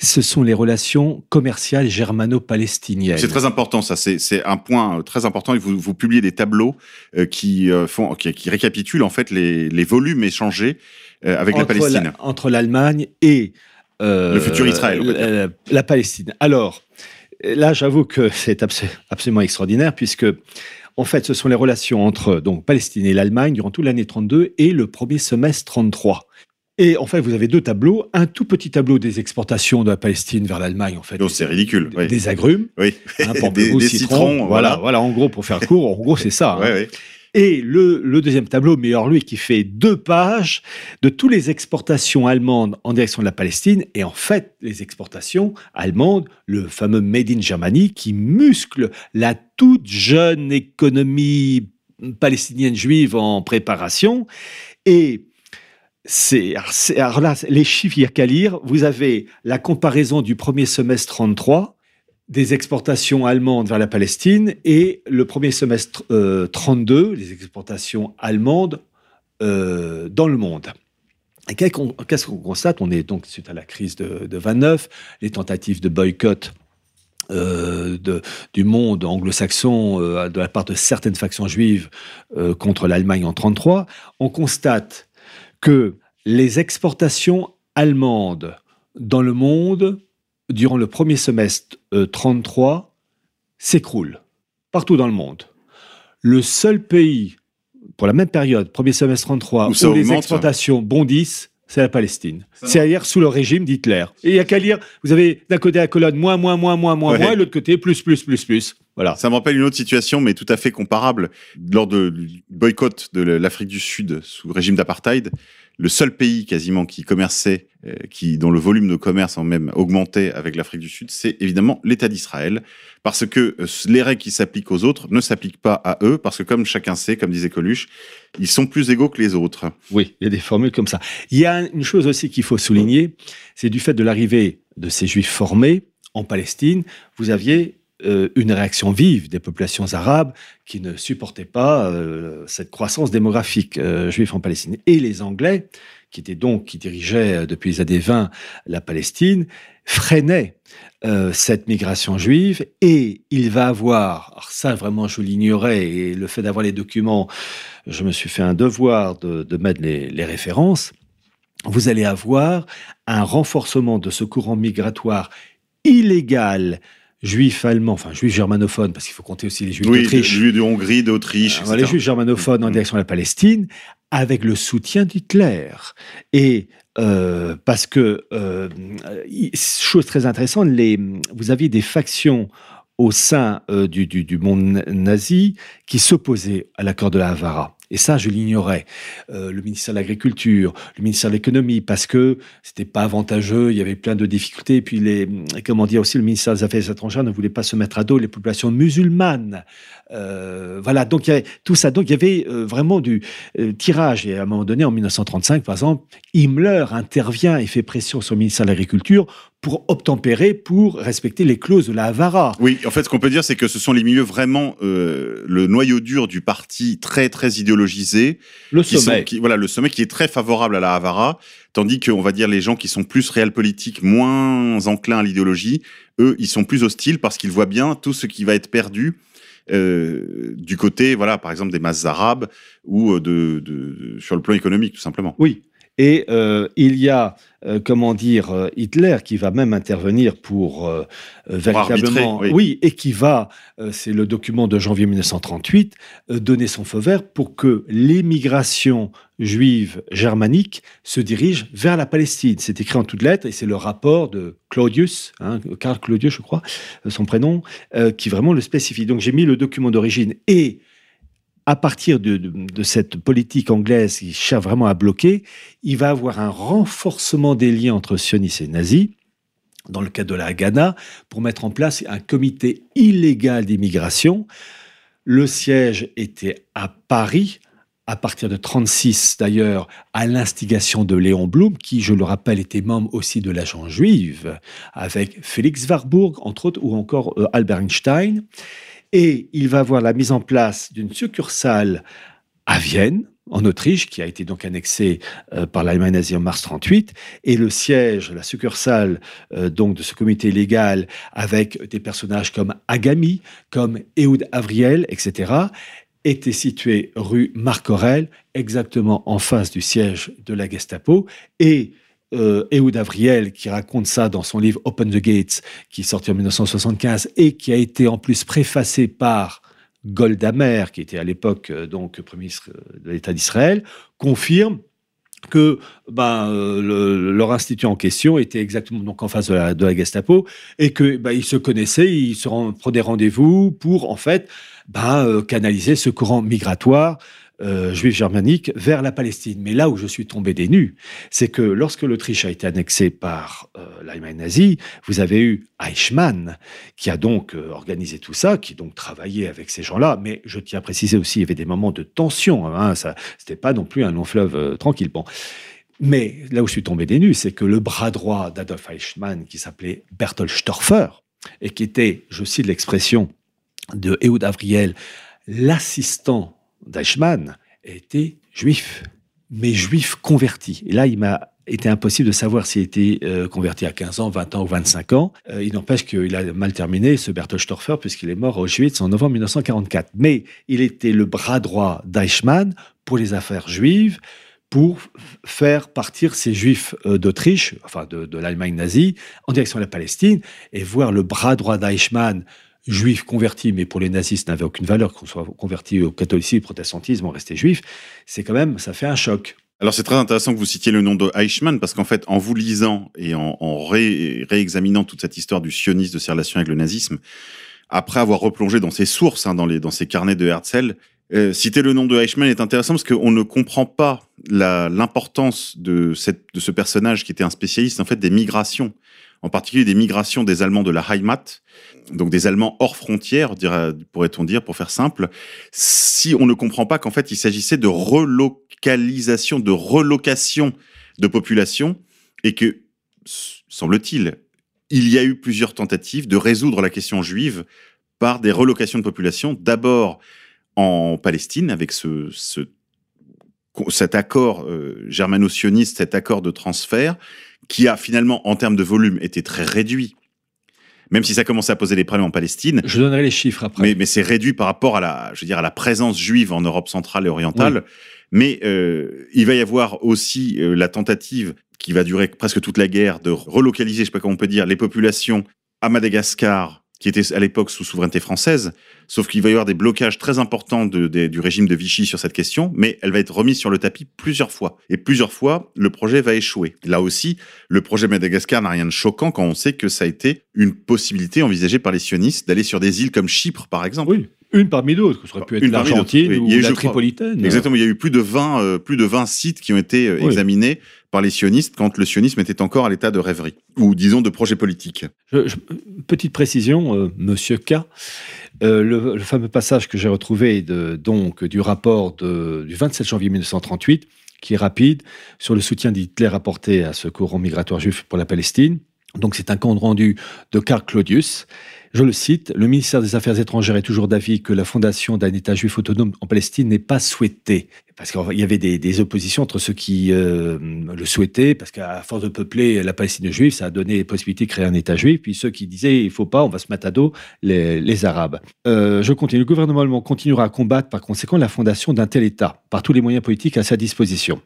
ce sont les relations commerciales germano-palestiniennes. C'est très important, ça. C'est un point euh, très important. Et vous, vous publiez des tableaux euh, qui, euh, font, qui, qui récapitulent en fait les, les volumes échangés avec la Entre Palestine. entre l'Allemagne et euh, Le futur Israël, euh, la Palestine. Alors, là, j'avoue que c'est abso- absolument extraordinaire puisque, en fait, ce sont les relations entre donc Palestine et l'Allemagne durant toute l'année 32 et le premier semestre 33. Et en fait, vous avez deux tableaux. Un tout petit tableau des exportations de la Palestine vers l'Allemagne, en fait. C'est ridicule. Des, oui. des agrumes, Oui. hein, des, des citron, citrons. voilà, Voilà. voilà, en gros, pour faire court, en gros, c'est ça. hein. Ouais, ouais. Et le, le deuxième tableau, mais alors lui, qui fait deux pages de toutes les exportations allemandes en direction de la Palestine, et en fait, les exportations allemandes, le fameux Made in Germany, qui muscle la toute jeune économie palestinienne juive en préparation. Et c'est, alors, là, les chiffres, il n'y a qu'à lire. Vous avez la comparaison du premier semestre 33 des exportations allemandes vers la Palestine et le premier semestre euh, 32, les exportations allemandes euh, dans le monde. Qu'est-ce qu'on constate? On est donc suite à la crise de, de 29, les tentatives de boycott euh, du monde anglo-saxon euh, de la part de certaines factions juives contre l'Allemagne en 33, on constate que les exportations allemandes dans le monde durant le premier semestre euh, 33 s'écroulent partout dans le monde. Le seul pays pour la même période, premier semestre 33, Où les augmente. exportations bondissent, c'est la Palestine. C'est-à-dire sous le régime d'Hitler. Et il n'y a qu'à lire, vous avez d'un côté la colonne moins, moins, moins, moins, moins, Ouais. moins, et l'autre côté plus, plus, plus, plus. Voilà. Ça me rappelle une autre situation, mais tout à fait comparable. Lors du boycott de l'Afrique du Sud sous régime d'apartheid, le seul pays quasiment qui commerçait, euh, qui, dont le volume de commerce en même augmentait avec l'Afrique du Sud, c'est évidemment l'État d'Israël. Parce que euh, les règles qui s'appliquent aux autres ne s'appliquent pas à eux, parce que comme chacun sait, comme disait Coluche, ils sont plus égaux que les autres. Oui, il y a des formules comme ça. Il y a une chose aussi qu'il faut souligner, c'est du fait de l'arrivée de ces juifs formés en Palestine, vous aviez euh, une réaction vive des populations arabes qui ne supportaient pas euh, cette croissance démographique euh, juive en Palestine. Et les Anglais, qui étaient donc, qui dirigeaient depuis les années 20 la Palestine, freinaient cette migration juive et il va avoir, alors ça vraiment je l'ignorais et le fait d'avoir les documents, je me suis fait un devoir de, de mettre les références, vous allez avoir un renforcement de ce courant migratoire illégal juif allemand, enfin juif germanophone, parce qu'il faut compter aussi les juifs Oui, d'Autriche. de, de Hongrie, d'Autriche, les juifs germanophones en Mhm. direction de la Palestine, avec le soutien d'Hitler. Et euh, parce que, euh, chose très intéressante, les, vous aviez des factions au sein euh, du, du, du monde nazi qui s'opposaient à l'accord de la Havara. Et ça, je l'ignorais. Euh, le ministère de l'Agriculture, le ministère de l'Économie, parce que c'était pas avantageux, il y avait plein de difficultés. Et puis, les, comment dire aussi, le ministère des Affaires étrangères ne voulait pas se mettre à dos les populations musulmanes. Euh, voilà, donc il y avait tout ça. Donc il y avait euh, vraiment du tirage. Et à un moment donné, en 1935, par exemple, Himmler intervient et fait pression sur le ministère de l'Agriculture pour obtempérer, pour respecter les clauses de la Havara. Oui, en fait, ce qu'on peut dire, c'est que ce sont les milieux vraiment euh, le noyau dur du parti très très idéologisé, Le qui sommet. sont, qui, voilà, le sommet qui est très favorable à la Havara, tandis que on va dire les gens qui sont plus réels politiques, moins enclins à l'idéologie, eux, ils sont plus hostiles parce qu'ils voient bien tout ce qui va être perdu. euh, du côté, voilà, par exemple des masses arabes ou euh, de, de- de- sur le plan économique, tout simplement. Oui. Et euh, il y a, euh, comment dire, euh, Hitler qui va même intervenir pour euh, véritablement, arbitrer, oui. et qui va, c'est le document de janvier 1938, euh, donner son feu vert pour que l'émigration juive germanique se dirige vers la Palestine. C'est écrit en toutes lettres et c'est le rapport de Claudius, hein, Karl Claudius, je crois, son prénom, qui vraiment le spécifie. Donc j'ai mis le document d'origine et à partir de, cette politique anglaise qui cherche vraiment à bloquer, il va avoir un renforcement des liens entre sionistes et nazis. dans le cadre de la Ghana, pour mettre en place un comité illégal d'immigration. Le siège était à Paris, à partir de 36 d'ailleurs, à l'instigation de Léon Blum, qui, je le rappelle, était membre aussi de l'agent juive, avec Félix Warburg, entre autres, ou encore euh, Albert Einstein. Et il va avoir la mise en place d'une succursale à Vienne, en Autriche, qui a été donc annexée euh, par l'Allemagne nazie en mars 38, et le siège, la succursale euh, donc de ce comité légal, avec des personnages comme Agami, comme Ehud Avriel, etc., était situé rue Marc Aurel, exactement en face du siège de la Gestapo, et euh, Ehud Avriel, qui raconte ça dans son livre Open the Gates, qui est sorti en 1975 et qui a été en plus préfacé par Golda Meir, qui était à l'époque euh, donc premier ministre euh, de l'État d'Israël, confirme que ben, leur institut en question était exactement donc en face de la, Gestapo et que ben, ils se connaissaient, ils se prenaient rendez-vous pour en fait ben, canaliser ce courant migratoire euh, juif germanique vers la Palestine. Mais là où je suis tombé des nues, c'est que lorsque l'Autriche a été annexée par euh, l'Allemagne nazie, vous avez eu Eichmann, qui a donc euh, organisé tout ça, qui donc travaillait avec ces gens-là. Mais je tiens à préciser aussi, il y avait des moments de tension. Hein, ça, c'était pas non plus un long fleuve tranquille. Bon. Mais là où je suis tombé des nues, c'est que le bras droit d'Adolf Eichmann, qui s'appelait Bertolt Storfer, et qui était, je cite l'expression de Ehud Avriel, l'assistant d'Eichmann était juif, mais juif converti. Et là, il m'a été impossible de savoir s'il était euh, converti à 15 ans, 20 ans ou 25 ans. Euh, il n'empêche qu'il a mal terminé, ce Bertolt Storfer, puisqu'il est mort au Auschwitz en novembre 1944. Mais il était le bras droit d'Eichmann pour les affaires juives, pour faire partir ces juifs euh, d'Autriche, enfin de, de l'Allemagne nazie, en direction de la Palestine, et voir le bras droit d'Eichmann juif converti, mais pour les nazistes n'avait aucune valeur, qu'on soit converti au catholicisme, au protestantisme, on restait juif, c'est quand même, ça fait un choc. Alors c'est très intéressant que vous citiez le nom de Eichmann parce qu'en fait, en vous lisant et en, réexaminant toute cette histoire du sionisme, de ses relations avec le nazisme, après avoir replongé dans ses sources, hein, dans, les, dans ses carnets de Herzl, euh, citer le nom de Eichmann est intéressant parce qu'on ne comprend pas l'importance de, de ce personnage qui était un spécialiste en fait des migrations en particulier des migrations des Allemands de la Heimat, donc des Allemands hors frontières, pourrait-on dire, pour faire simple, si on ne comprend pas qu'en fait il s'agissait de relocalisation, de relocation de population, et que, semble-t-il, il y a eu plusieurs tentatives de résoudre la question juive par des relocations de population, d'abord en Palestine, avec ce, cet accord euh, germano-sioniste, cet accord de transfert, qui a finalement, en termes de volume, été très réduit. Même si ça commençait à poser des problèmes en Palestine. Je donnerai les chiffres après. Mais, mais c'est réduit par rapport à la, je veux dire, à la présence juive en Europe centrale et orientale. Mais euh, il va y avoir aussi euh, la tentative qui va durer presque toute la guerre de relocaliser, je sais pas comment on peut dire, les populations à Madagascar, qui était à l'époque sous souveraineté française, sauf qu'il va y avoir des blocages très importants de, du régime de Vichy sur cette question, mais elle va être remise sur le tapis plusieurs fois. Et plusieurs fois, le projet va échouer. Là aussi, le projet Madagascar n'a rien de choquant quand on sait que ça a été une possibilité envisagée par les sionistes d'aller sur des îles comme Chypre, par exemple. Oui. Une parmi d'autres, ça aurait pu être l'Argentine ou la Tripolitaine. Exactement, il y a eu plus de 20, euh, plus de 20 sites qui ont été euh, examinés par les sionistes quand le sionisme était encore à l'état de rêverie, ou disons de projet politique. petite précision, euh, monsieur K. Euh, le, fameux passage que j'ai retrouvé de, donc du rapport de, du 27 janvier 1938, qui est rapide, sur le soutien d'Hitler apporté à ce courant migratoire juif pour la Palestine. Donc c'est un compte rendu de Karl Claudius. Je le cite, le ministère des Affaires étrangères est toujours d'avis que la fondation d'un État juif autonome en Palestine n'est pas souhaitée. Parce qu'il y avait des, oppositions entre ceux qui euh, le souhaitaient, parce qu'à force de peupler la Palestine juive, ça a donné possibilité de créer un État juif, puis ceux qui disaient il faut pas, on va se mettre à dos les, Arabes. Euh, je continue. Le gouvernement allemand continuera à combattre par conséquent la fondation d'un tel État, par tous les moyens politiques à sa disposition.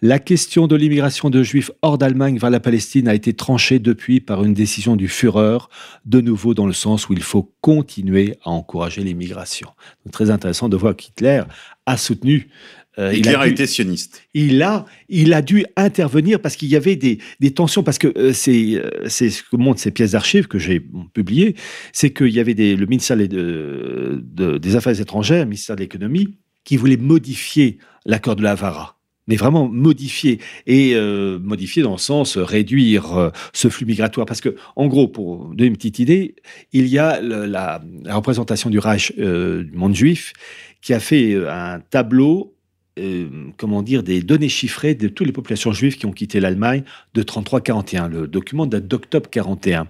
La question de l'immigration de juifs hors d'Allemagne vers la Palestine a été tranchée depuis par une décision du Führer, de nouveau dans le sens où il faut continuer à encourager l'immigration. Très intéressant de voir qu'Hitler a soutenu euh, Hitler il a, été sioniste. Il a, il a dû intervenir parce qu'il y avait des, tensions, parce que euh, euh, c'est ce que montrent ces pièces d'archives que j'ai publiées, c'est qu'il y avait des, le ministère des Affaires étrangères, le ministère de l'économie, qui voulait modifier l'accord de la Havara mais vraiment modifié et euh, modifié dans le sens réduire euh, ce flux migratoire. Parce que en gros pour donner une petite idée il y a la, représentation du Reich euh, du monde juif qui a fait euh, un tableau euh, comment dire des données chiffrées de toutes les populations juives qui ont quitté l'Allemagne de 33-41 le document date d'octobre 41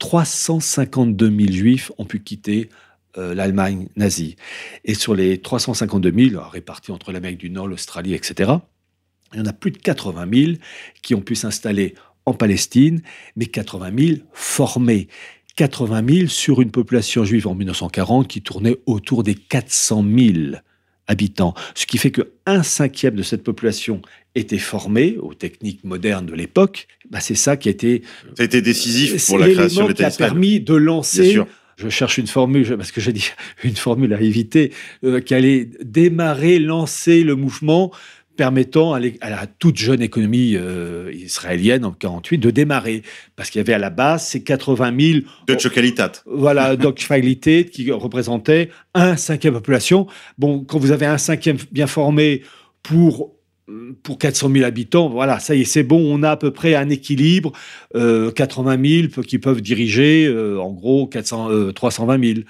352 000 juifs ont pu quitter euh, l'Allemagne nazie. Et sur les 352 000 répartis entre l'Amérique du Nord, l'Australie, etc., il y en a plus de 80 000 qui ont pu s'installer en Palestine, mais 80 000 formés. 80 000 sur une population juive en 1940 qui tournait autour des 400 000 habitants. Ce qui fait que un cinquième de cette population était formée aux techniques modernes de l'époque. Bah, c'est ça qui a été Ça a été décisif pour c'est la création de qui a l'État permis de lancer. Je cherche une formule, parce que j'ai dit une formule à éviter, euh, qui allait démarrer, lancer le mouvement permettant à, la toute jeune économie euh, israélienne en 48 de démarrer. Parce qu'il y avait à la base ces 80 000 De Chocalitat. voilà, Deutschfeindlichkeit qui représentait un cinquième population. Bon, quand vous avez un cinquième bien formé pour pour 400 000 habitants, voilà, ça y est, c'est bon, on a à peu près un équilibre, euh, 80 000 peu- qui peuvent diriger, euh, en gros, 400, euh, 320 000.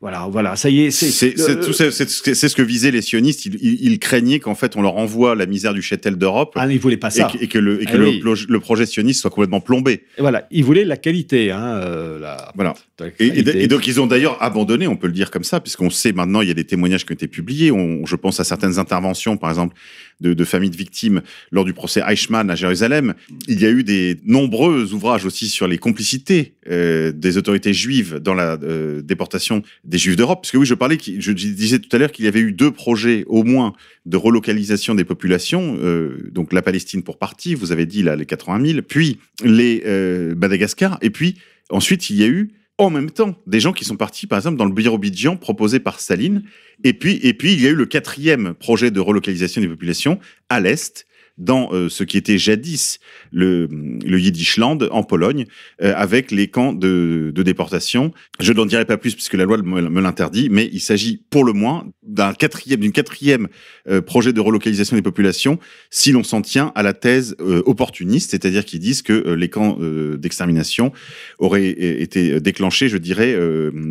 Voilà, voilà, ça y est, c'est... Euh, ce que visaient les sionistes. Ils, ils- ils craignaient qu'en fait on leur envoie la misère du châtel d'Europe ah, ils voulaient pas ça. et que, le, et que Ah le, oui. pro- le projet sioniste soit complètement plombé. Et voilà, ils voulaient la qualité, hein, euh, la, Voilà. la Et, et- qualité. et donc ils ont d'ailleurs abandonné, on peut le dire comme ça, puisqu'on sait maintenant, il y a des témoignages qui ont été publiés. On, je pense à certaines interventions, par exemple, de, de familles de victimes lors du procès Eichmann à Jérusalem. Il y a eu des nombreux ouvrages aussi sur les complicités euh, des autorités juives dans la euh, déportation des juifs d'Europe. Parce que oui, je parlais, je disais tout à l'heure qu'il y avait eu deux projets au moins de relocalisation des populations. euh, donc la Palestine pour partie, vous avez dit là les 80 000, puis les euh, Madagascar, et puis ensuite il y a eu en même temps des gens qui sont partis, par exemple, dans le Birobidjan proposé par Staline. Et puis, et puis, il y a eu le quatrième projet de relocalisation des populations à l'Est, dans euh, ce qui était jadis le, le Yiddishland en Pologne, euh, avec les camps de, de déportation. Je n'en dirai pas plus puisque la loi me, l'interdit, mais il s'agit pour le moins d'un quatrième, d'une quatrième euh, projet de relocalisation des populations si l'on s'en tient à la thèse opportuniste, c'est-à-dire qu'ils disent que les camps d'extermination auraient été déclenchés, je dirais,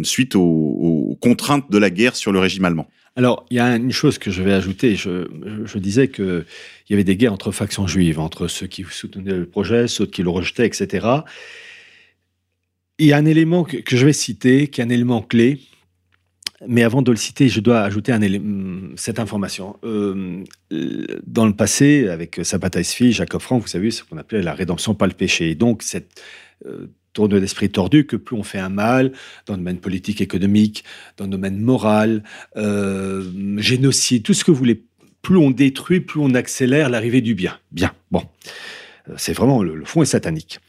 suite aux, aux contraintes de la guerre sur le régime allemand. Alors, il y a une chose que je vais ajouter. Je, disais qu'il y avait des guerres entre factions juives, entre ceux qui soutenaient le projet, ceux qui le rejetaient, etc. Il y a un élément que, je vais citer, qui est un élément clé. Mais avant de le citer, je dois ajouter un élément, cette information. Euh, dans le passé, avec Sabata Esfi, Jacob Frank, vous savez, ce qu'on appelait la rédemption par le péché. Donc, cette euh, tourne d'esprit tordu que plus on fait un mal dans le domaine politique, économique, dans le domaine moral, euh, génocide, tout ce que vous voulez, plus on détruit, plus on accélère l'arrivée du bien. Bien, bon. Euh, C'est vraiment, le, le fond est satanique.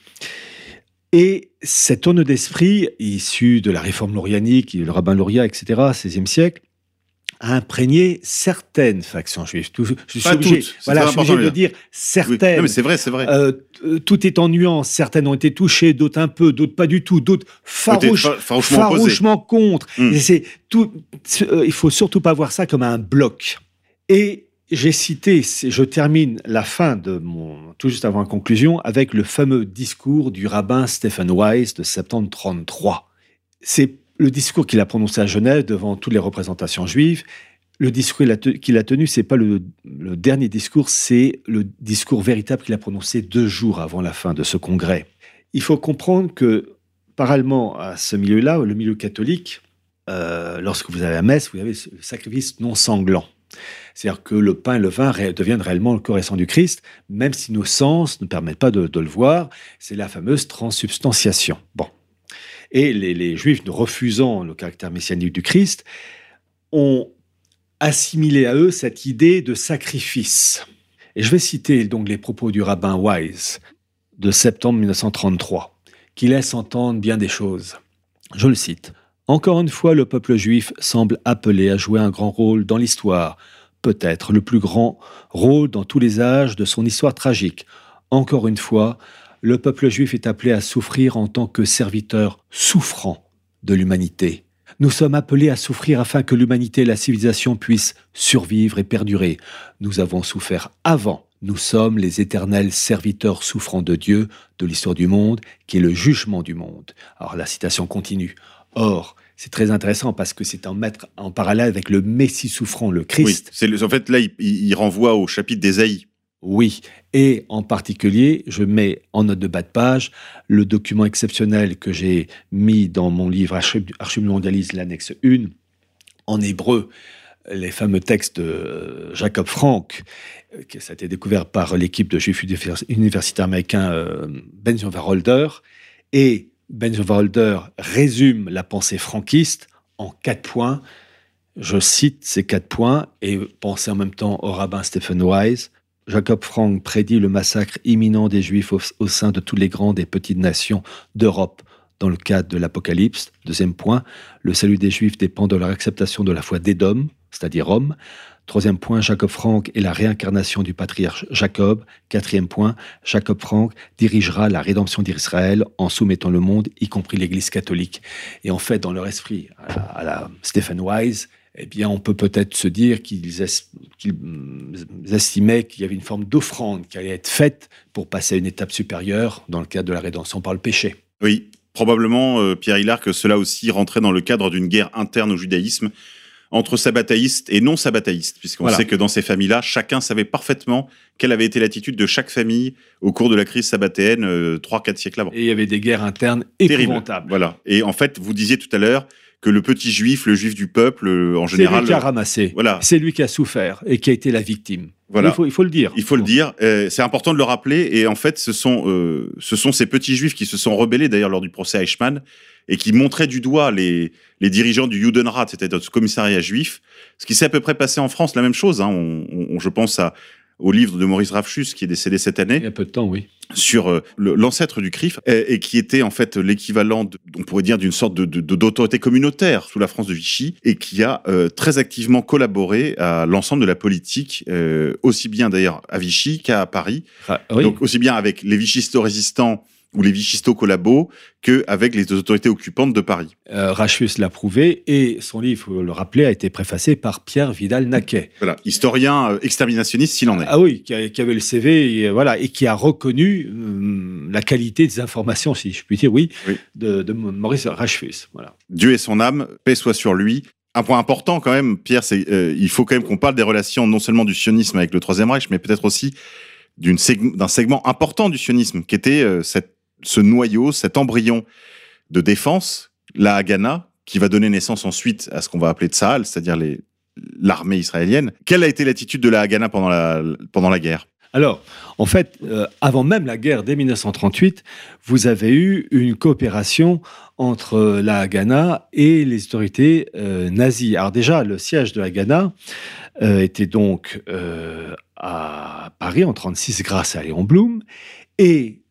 Et cette tourne d'esprit, issue de la réforme laurianique, le rabbin Lauria, etc., 16e siècle, a imprégné certaines factions juives. Tout- je suis Pas obligé, toutes, c'est voilà, très je suis obligé important de dire Oui. certaines. Non, mais c'est vrai, c'est vrai. Euh, tout est en nuance. Certaines ont été touchées, d'autres un peu, d'autres pas du tout, d'autres farouchement contre. Mm. Et c'est tout. euh, il faut surtout pas voir ça comme un bloc. Et j'ai cité, je termine la fin de mon, tout juste avant la conclusion, avec le fameux discours du rabbin Stephen Wise de septembre 33. C'est le discours qu'il a prononcé à Genève devant toutes les représentations juives. Le discours qu'il a tenu, c'est pas le, dernier discours, c'est le discours véritable qu'il a prononcé deux jours avant la fin de ce congrès. Il faut comprendre que, parallèlement à ce milieu-là, le milieu catholique, euh, lorsque vous avez la messe, vous avez le sacrifice non sanglant. C'est-à-dire que le pain et le vin deviennent réellement le corps et sang du Christ, même si nos sens ne permettent pas de, de le voir. C'est la fameuse transsubstantiation. Bon. Et les, Juifs, refusant le caractère messianique du Christ, ont assimilé à eux cette idée de sacrifice. Et je vais citer donc les propos du rabbin Wise de septembre 1933, qui laisse entendre bien des choses. Je le cite. Encore une fois, le peuple juif semble appelé à jouer un grand rôle dans l'histoire, peut-être le plus grand rôle dans tous les âges de son histoire tragique. Encore une fois, le peuple juif est appelé à souffrir en tant que serviteur souffrant de l'humanité. Nous sommes appelés à souffrir afin que l'humanité et la civilisation puissent survivre et perdurer. Nous avons souffert avant. Nous sommes les éternels serviteurs souffrants de Dieu, de l'histoire du monde, qui est le jugement du monde. Alors la citation continue. Or, c'est très intéressant parce que c'est en mettre en parallèle avec le Messie souffrant, le Oui, Christ. c'est en fait là, il renvoie au chapitre d'Ésaïe. Oui, et en particulier, je mets en note de bas de page le document exceptionnel que j'ai mis dans mon livre Archive Archive mondialiste, l'annexe 1, en hébreu, les fameux textes de euh, Jacob Frank, euh, ça a été découvert par l'équipe de juifs univers- universitaires américains euh, Ben Holder, et Ben Holder résume la pensée franquiste en quatre points. Je cite ces quatre points et pensez en même temps au rabbin Stephen Wise. Jacob Frank prédit le massacre imminent des Juifs au, sein de toutes les grandes et petites nations d'Europe dans le cadre de l'Apocalypse. Deuxième point, le salut des Juifs dépend de leur acceptation de la foi d'Édom, c'est-à-dire Rome. Troisième point, Jacob Frank est la réincarnation du patriarche Jacob. Quatrième point, Jacob Frank dirigera la rédemption d'Israël en soumettant le monde, y compris l'Église catholique. Et en fait, dans leur esprit, à la, Stephen Wise, eh bien, on peut peut-être se dire qu'ils qu'ils, estimaient qu'il y avait une forme d'offrande qui allait être faite pour passer à une étape supérieure dans le cadre de la rédemption par le péché. Oui, probablement, euh, Pierre Hillard, que cela aussi rentrait dans le cadre d'une guerre interne au judaïsme entre sabbataïstes et non sabbataïstes, puisqu'on Voilà. sait que dans ces familles-là, chacun savait parfaitement quelle avait été l'attitude de chaque famille au cours de la crise sabbatéenne, euh, trois, quatre siècles avant. Et il y avait des guerres internes Terrible. épouvantables. Voilà. Et en fait, vous disiez tout à l'heure que le petit juif, le juif du peuple, euh, en C'est général, lui qui a ramassé. voilà. C'est lui qui a souffert et qui a été la victime. Voilà. Il, faut, il faut le dire. Il faut le dire, euh, c'est important de le rappeler. Et en fait, ce sont, euh, ce sont ces petits juifs qui se sont rebellés d'ailleurs lors du procès Eichmann et qui montraient du doigt les, les dirigeants du Judenrat, c'est-à-dire ce commissariat juif. Ce qui s'est à peu près passé en France, la même chose. Hein. On, on- je pense à, au livre de Maurice Rafchus qui est décédé cette année Il y a peu de temps, oui. sur euh, l'ancêtre du CRIF et qui était en fait l'équivalent, on pourrait dire, d'une sorte de- de- de- d'autorité communautaire sous la France de Vichy et qui a euh, très activement collaboré à l'ensemble de la politique, euh, aussi bien d'ailleurs à Vichy qu'à Paris, Ah, oui. donc aussi bien avec les vichisto-résistants ou les vichisto-collabos qu'avec les autorités occupantes de Paris. Euh, Rachus l'a prouvé et son livre, faut le rappeler, a été préfacé par Pierre Vidal-Naquet. Voilà, historien euh, exterminationniste s'il en est. Ah oui, qui, a- qui avait le CV et, euh, voilà, et qui a reconnu hum, la qualité des informations, si je puis dire, oui, Oui. De, de Maurice Rachus. Voilà. Dieu et son âme, paix soit sur lui. Un point important quand même, Pierre, c'est euh, il faut quand même qu'on parle des relations non seulement du sionisme avec le Troisième Reich, mais peut-être aussi seg- d'un segment important du sionisme, qui était euh, cette, ce noyau, cet embryon de défense, la Haganah, qui va donner naissance ensuite à ce qu'on va appeler Tsahal, c'est-à-dire l'armée israélienne. Quelle a été l'attitude de la Haganah pendant la, guerre? Alors, en fait, euh, avant même la guerre dès 1938, vous avez eu une coopération entre la Haganah et les autorités euh, nazies. Alors déjà, le siège de la Haganah euh, était donc euh, à Paris en 36 grâce à Léon Blum et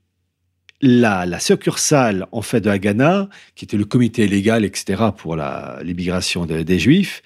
la, la succursale en fait de Haganah, qui était le comité légal, etc., pour l'immigration de- des Juifs,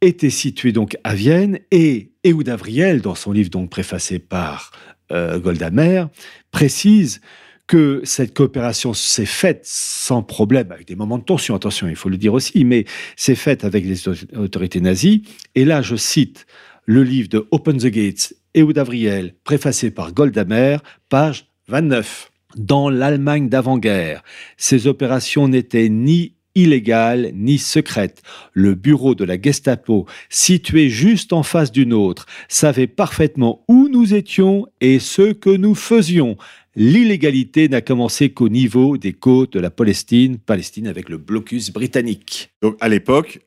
était située donc à Vienne et Ehud Avriel, dans son livre donc préfacé par euh, Golda Meir, précise que cette coopération s'est faite sans problème, avec des moments de tension, attention, il faut le dire aussi, mais s'est faite avec les autor- autorités nazies. Et là, je cite le livre de Open the Gates, Ehud Avriel, préfacé par Golda Meir, page 29. Dans l'Allemagne d'avant-guerre, ces opérations n'étaient ni illégales ni secrètes. Le bureau de la Gestapo, situé juste en face du nôtre, savait parfaitement où nous étions et ce que nous faisions. L'illégalité n'a commencé qu'au niveau des côtes de la Palestine, Palestine avec le blocus britannique. Donc à l'époque,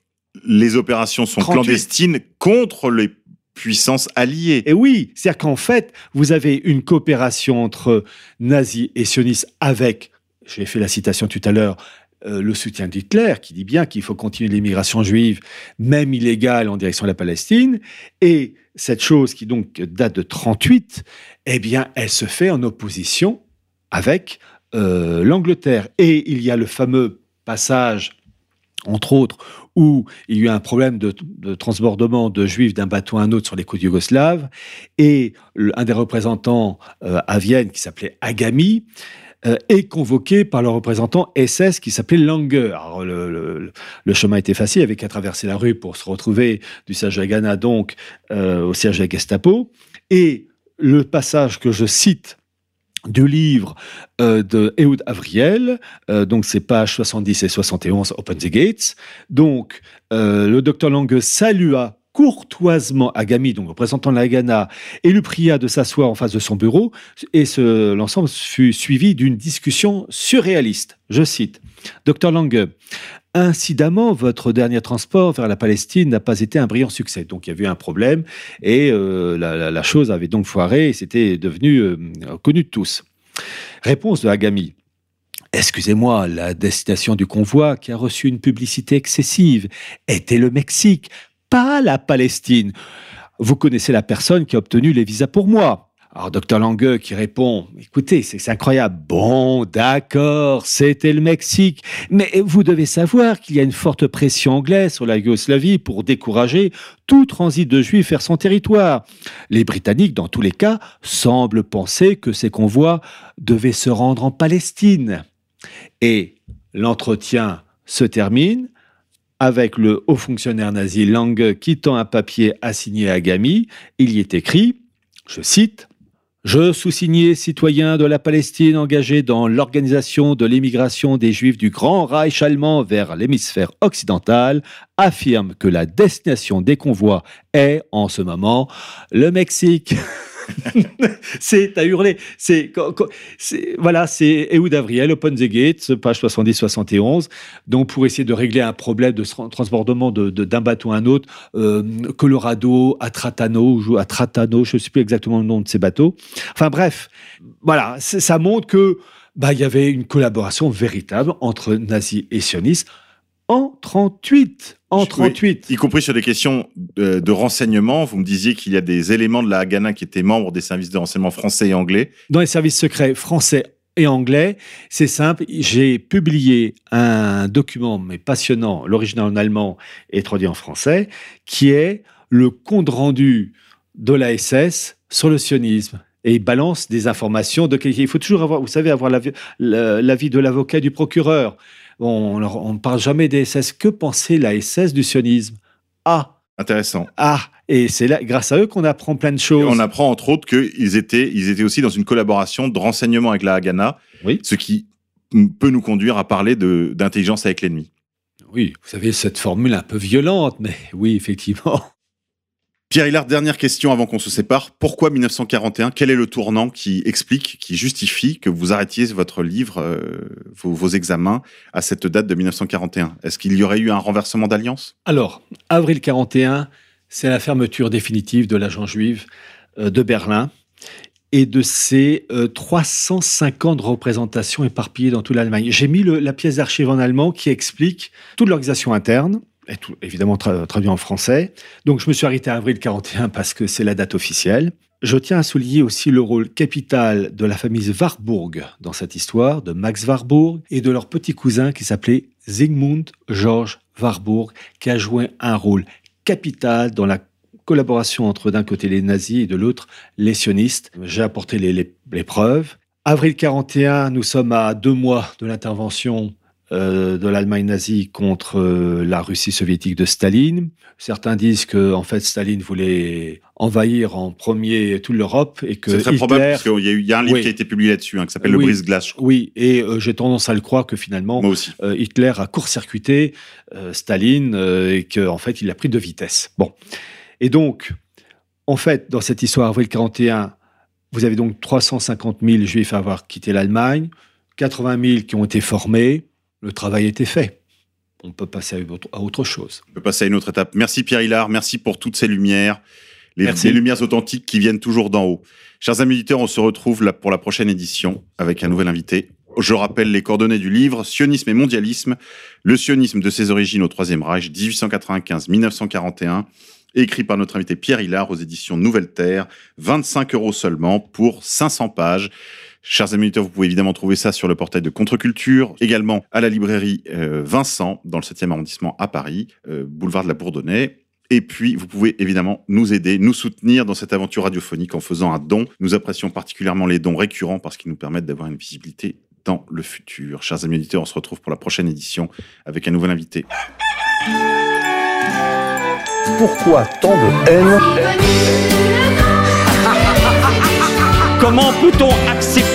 les opérations sont 38. clandestines contre les puissances alliées. Et oui, c'est-à-dire qu'en fait, vous avez une coopération entre nazis et sionistes avec, j'ai fait la citation tout à l'heure, euh, le soutien d'Hitler, qui dit bien qu'il faut continuer l'immigration juive, même illégale, en direction de la Palestine. Et cette chose qui donc date de 38, eh bien, elle se fait en opposition avec euh, l'Angleterre. Et il y a le fameux passage, entre autres, où il y a eu un problème de, de transbordement de juifs d'un bateau à un autre sur les côtes yougoslaves. Et un des représentants euh, à Vienne, qui s'appelait Agami, euh, est convoqué par le représentant SS qui s'appelait Lange. Alors, le, chemin était facile, il avait qu'à traverser la rue pour se retrouver du siège de Ghana, donc euh, au siège de la Gestapo. Et le passage que je cite du livre euh, de Ehud Avriel, euh, donc c'est pages 70 et 71, Open the Gates. Donc, euh, le docteur Lange salua courtoisement Agami, donc représentant la Ghana, et lui pria de s'asseoir en face de son bureau, et l'ensemble fut suivi d'une discussion surréaliste. Je cite, Docteur Lange, Incidemment, votre dernier transport vers la Palestine n'a pas été un brillant succès. Donc il y avait eu un problème et euh, la, chose avait donc foiré et c'était devenu euh, connu de tous. Réponse de Agami. Excusez-moi, la destination du convoi qui a reçu une publicité excessive était le Mexique, pas la Palestine. Vous connaissez la personne qui a obtenu les visas pour moi. Alors, docteur Lange qui répond, écoutez, c'est c'est incroyable. Bon, d'accord, c'était le Mexique. Mais vous devez savoir qu'il y a une forte pression anglaise sur la Yougoslavie pour décourager tout transit de juifs vers son territoire. Les Britanniques, dans tous les cas, semblent penser que ces convois devaient se rendre en Palestine. Et l'entretien se termine avec le haut fonctionnaire nazi Lange quittant un papier assigné à Gami. Il y est écrit, je cite, je, sous-signé citoyen de la Palestine engagé dans l'organisation de l'émigration des Juifs du Grand Reich allemand vers l'hémisphère occidental, affirme que la destination des convois est, en ce moment, le Mexique. c'est à hurler. C'est, voilà, c'est Ehud Avriel, Open the Gate, page 70-71. Donc, pour essayer de régler un problème de tra- transportement de- de- d'un bateau à un autre, euh, Colorado, à Tratano, ou je ne sais plus exactement le nom de ces bateaux. Enfin, bref, voilà, ça montre que bah, il y avait une collaboration véritable entre nazis et sionistes en 38. En Oui. 38. Y compris sur des questions de, de renseignement. Vous me disiez qu'il y a des éléments de la Haganah qui étaient membres des services de renseignement français et anglais. dans les services secrets français et anglais. C'est simple, j'ai publié un document, mais passionnant, l'original en allemand et traduit en français, qui est le compte-rendu de la SS sur le sionisme. Et il balance des informations de qualité. Il faut toujours avoir, vous savez, avoir l'avis la- l'avis de l'avocat et du procureur. On ne parle jamais des SS. Que pensait la SS du sionisme? Ah, Intéressant. ah Et c'est là, grâce à eux qu'on apprend plein de Et choses. on apprend entre autres qu'ils étaient, ils étaient aussi dans une collaboration de renseignement avec la Haganah, Oui. ce qui peut nous conduire à parler de- d'intelligence avec l'ennemi. Oui, vous savez, cette formule un peu violente, mais oui, effectivement. Pierre Hillard, dernière question avant qu'on se sépare. Pourquoi 1941 Quel est le tournant qui explique, qui justifie que vous arrêtiez votre livre, euh, vos, examens, à cette date de 1941 Est-ce qu'il y aurait eu un renversement d'alliance? Alors, avril 41, c'est la fermeture définitive de l'agent juive euh, de Berlin. Et de ses euh, 350 représentations éparpillées dans toute l'Allemagne. J'ai mis la pièce d'archive en allemand qui explique toute l'organisation interne, évidemment tra- traduit en français. Donc je me suis arrêté à avril 41 parce que c'est la date officielle. Je tiens à souligner aussi le rôle capital de la famille Warburg dans cette histoire, de Max Warburg et de leur petit cousin qui s'appelait Zygmunt George Warburg, qui a joué un rôle capital dans la collaboration entre d'un côté les nazis et de l'autre les sionistes. J'ai apporté les, les- les preuves. Avril 41, nous sommes à deux mois de l'intervention euh, de l'Allemagne nazie contre euh, la Russie soviétique de Staline. Certains disent que en fait Staline voulait envahir en premier toute l'Europe et que C'est très Hitler, probable, parce qu'il y, a eu- il y a un livre Oui. qui a été publié là-dessus, hein, qui s'appelle Oui. Le brise-glace. Oui, et euh, j'ai tendance à le croire que finalement Hitler a court-circuité Staline et qu'en fait, il a pris de vitesse. Bon. Et donc, en fait, dans cette histoire, avril 41, vous avez donc 350 000 juifs à avoir quitté l'Allemagne, 80 000 qui ont été formés, le travail était fait. On peut passer à autre, chose. On peut passer à une autre étape. Merci Pierre Hillard, merci pour toutes ces lumières, les lumières authentiques qui viennent toujours d'en haut. Chers amis auditeurs, on se retrouve là pour la prochaine édition avec un nouvel invité. Je rappelle les coordonnées du livre Sionisme et mondialisme, le sionisme de ses origines au Troisième Reich, 1895-1941, écrit par notre invité Pierre Hillard aux éditions Nouvelle Terre, 25 euros seulement pour 500 pages. Chers amis auditeurs, vous pouvez évidemment trouver ça sur le portail de Contre-Culture, également à la librairie euh, Vincent, dans le 7e arrondissement à Paris, euh, boulevard de la Bourdonnais. Et puis, vous pouvez évidemment nous aider, nous soutenir dans cette aventure radiophonique en faisant un don. Nous apprécions particulièrement les dons récurrents parce qu'ils nous permettent d'avoir une visibilité dans le futur. Chers amis auditeurs, on se retrouve pour la prochaine édition avec un nouvel invité. Pourquoi tant de haine Comment peut-on accepter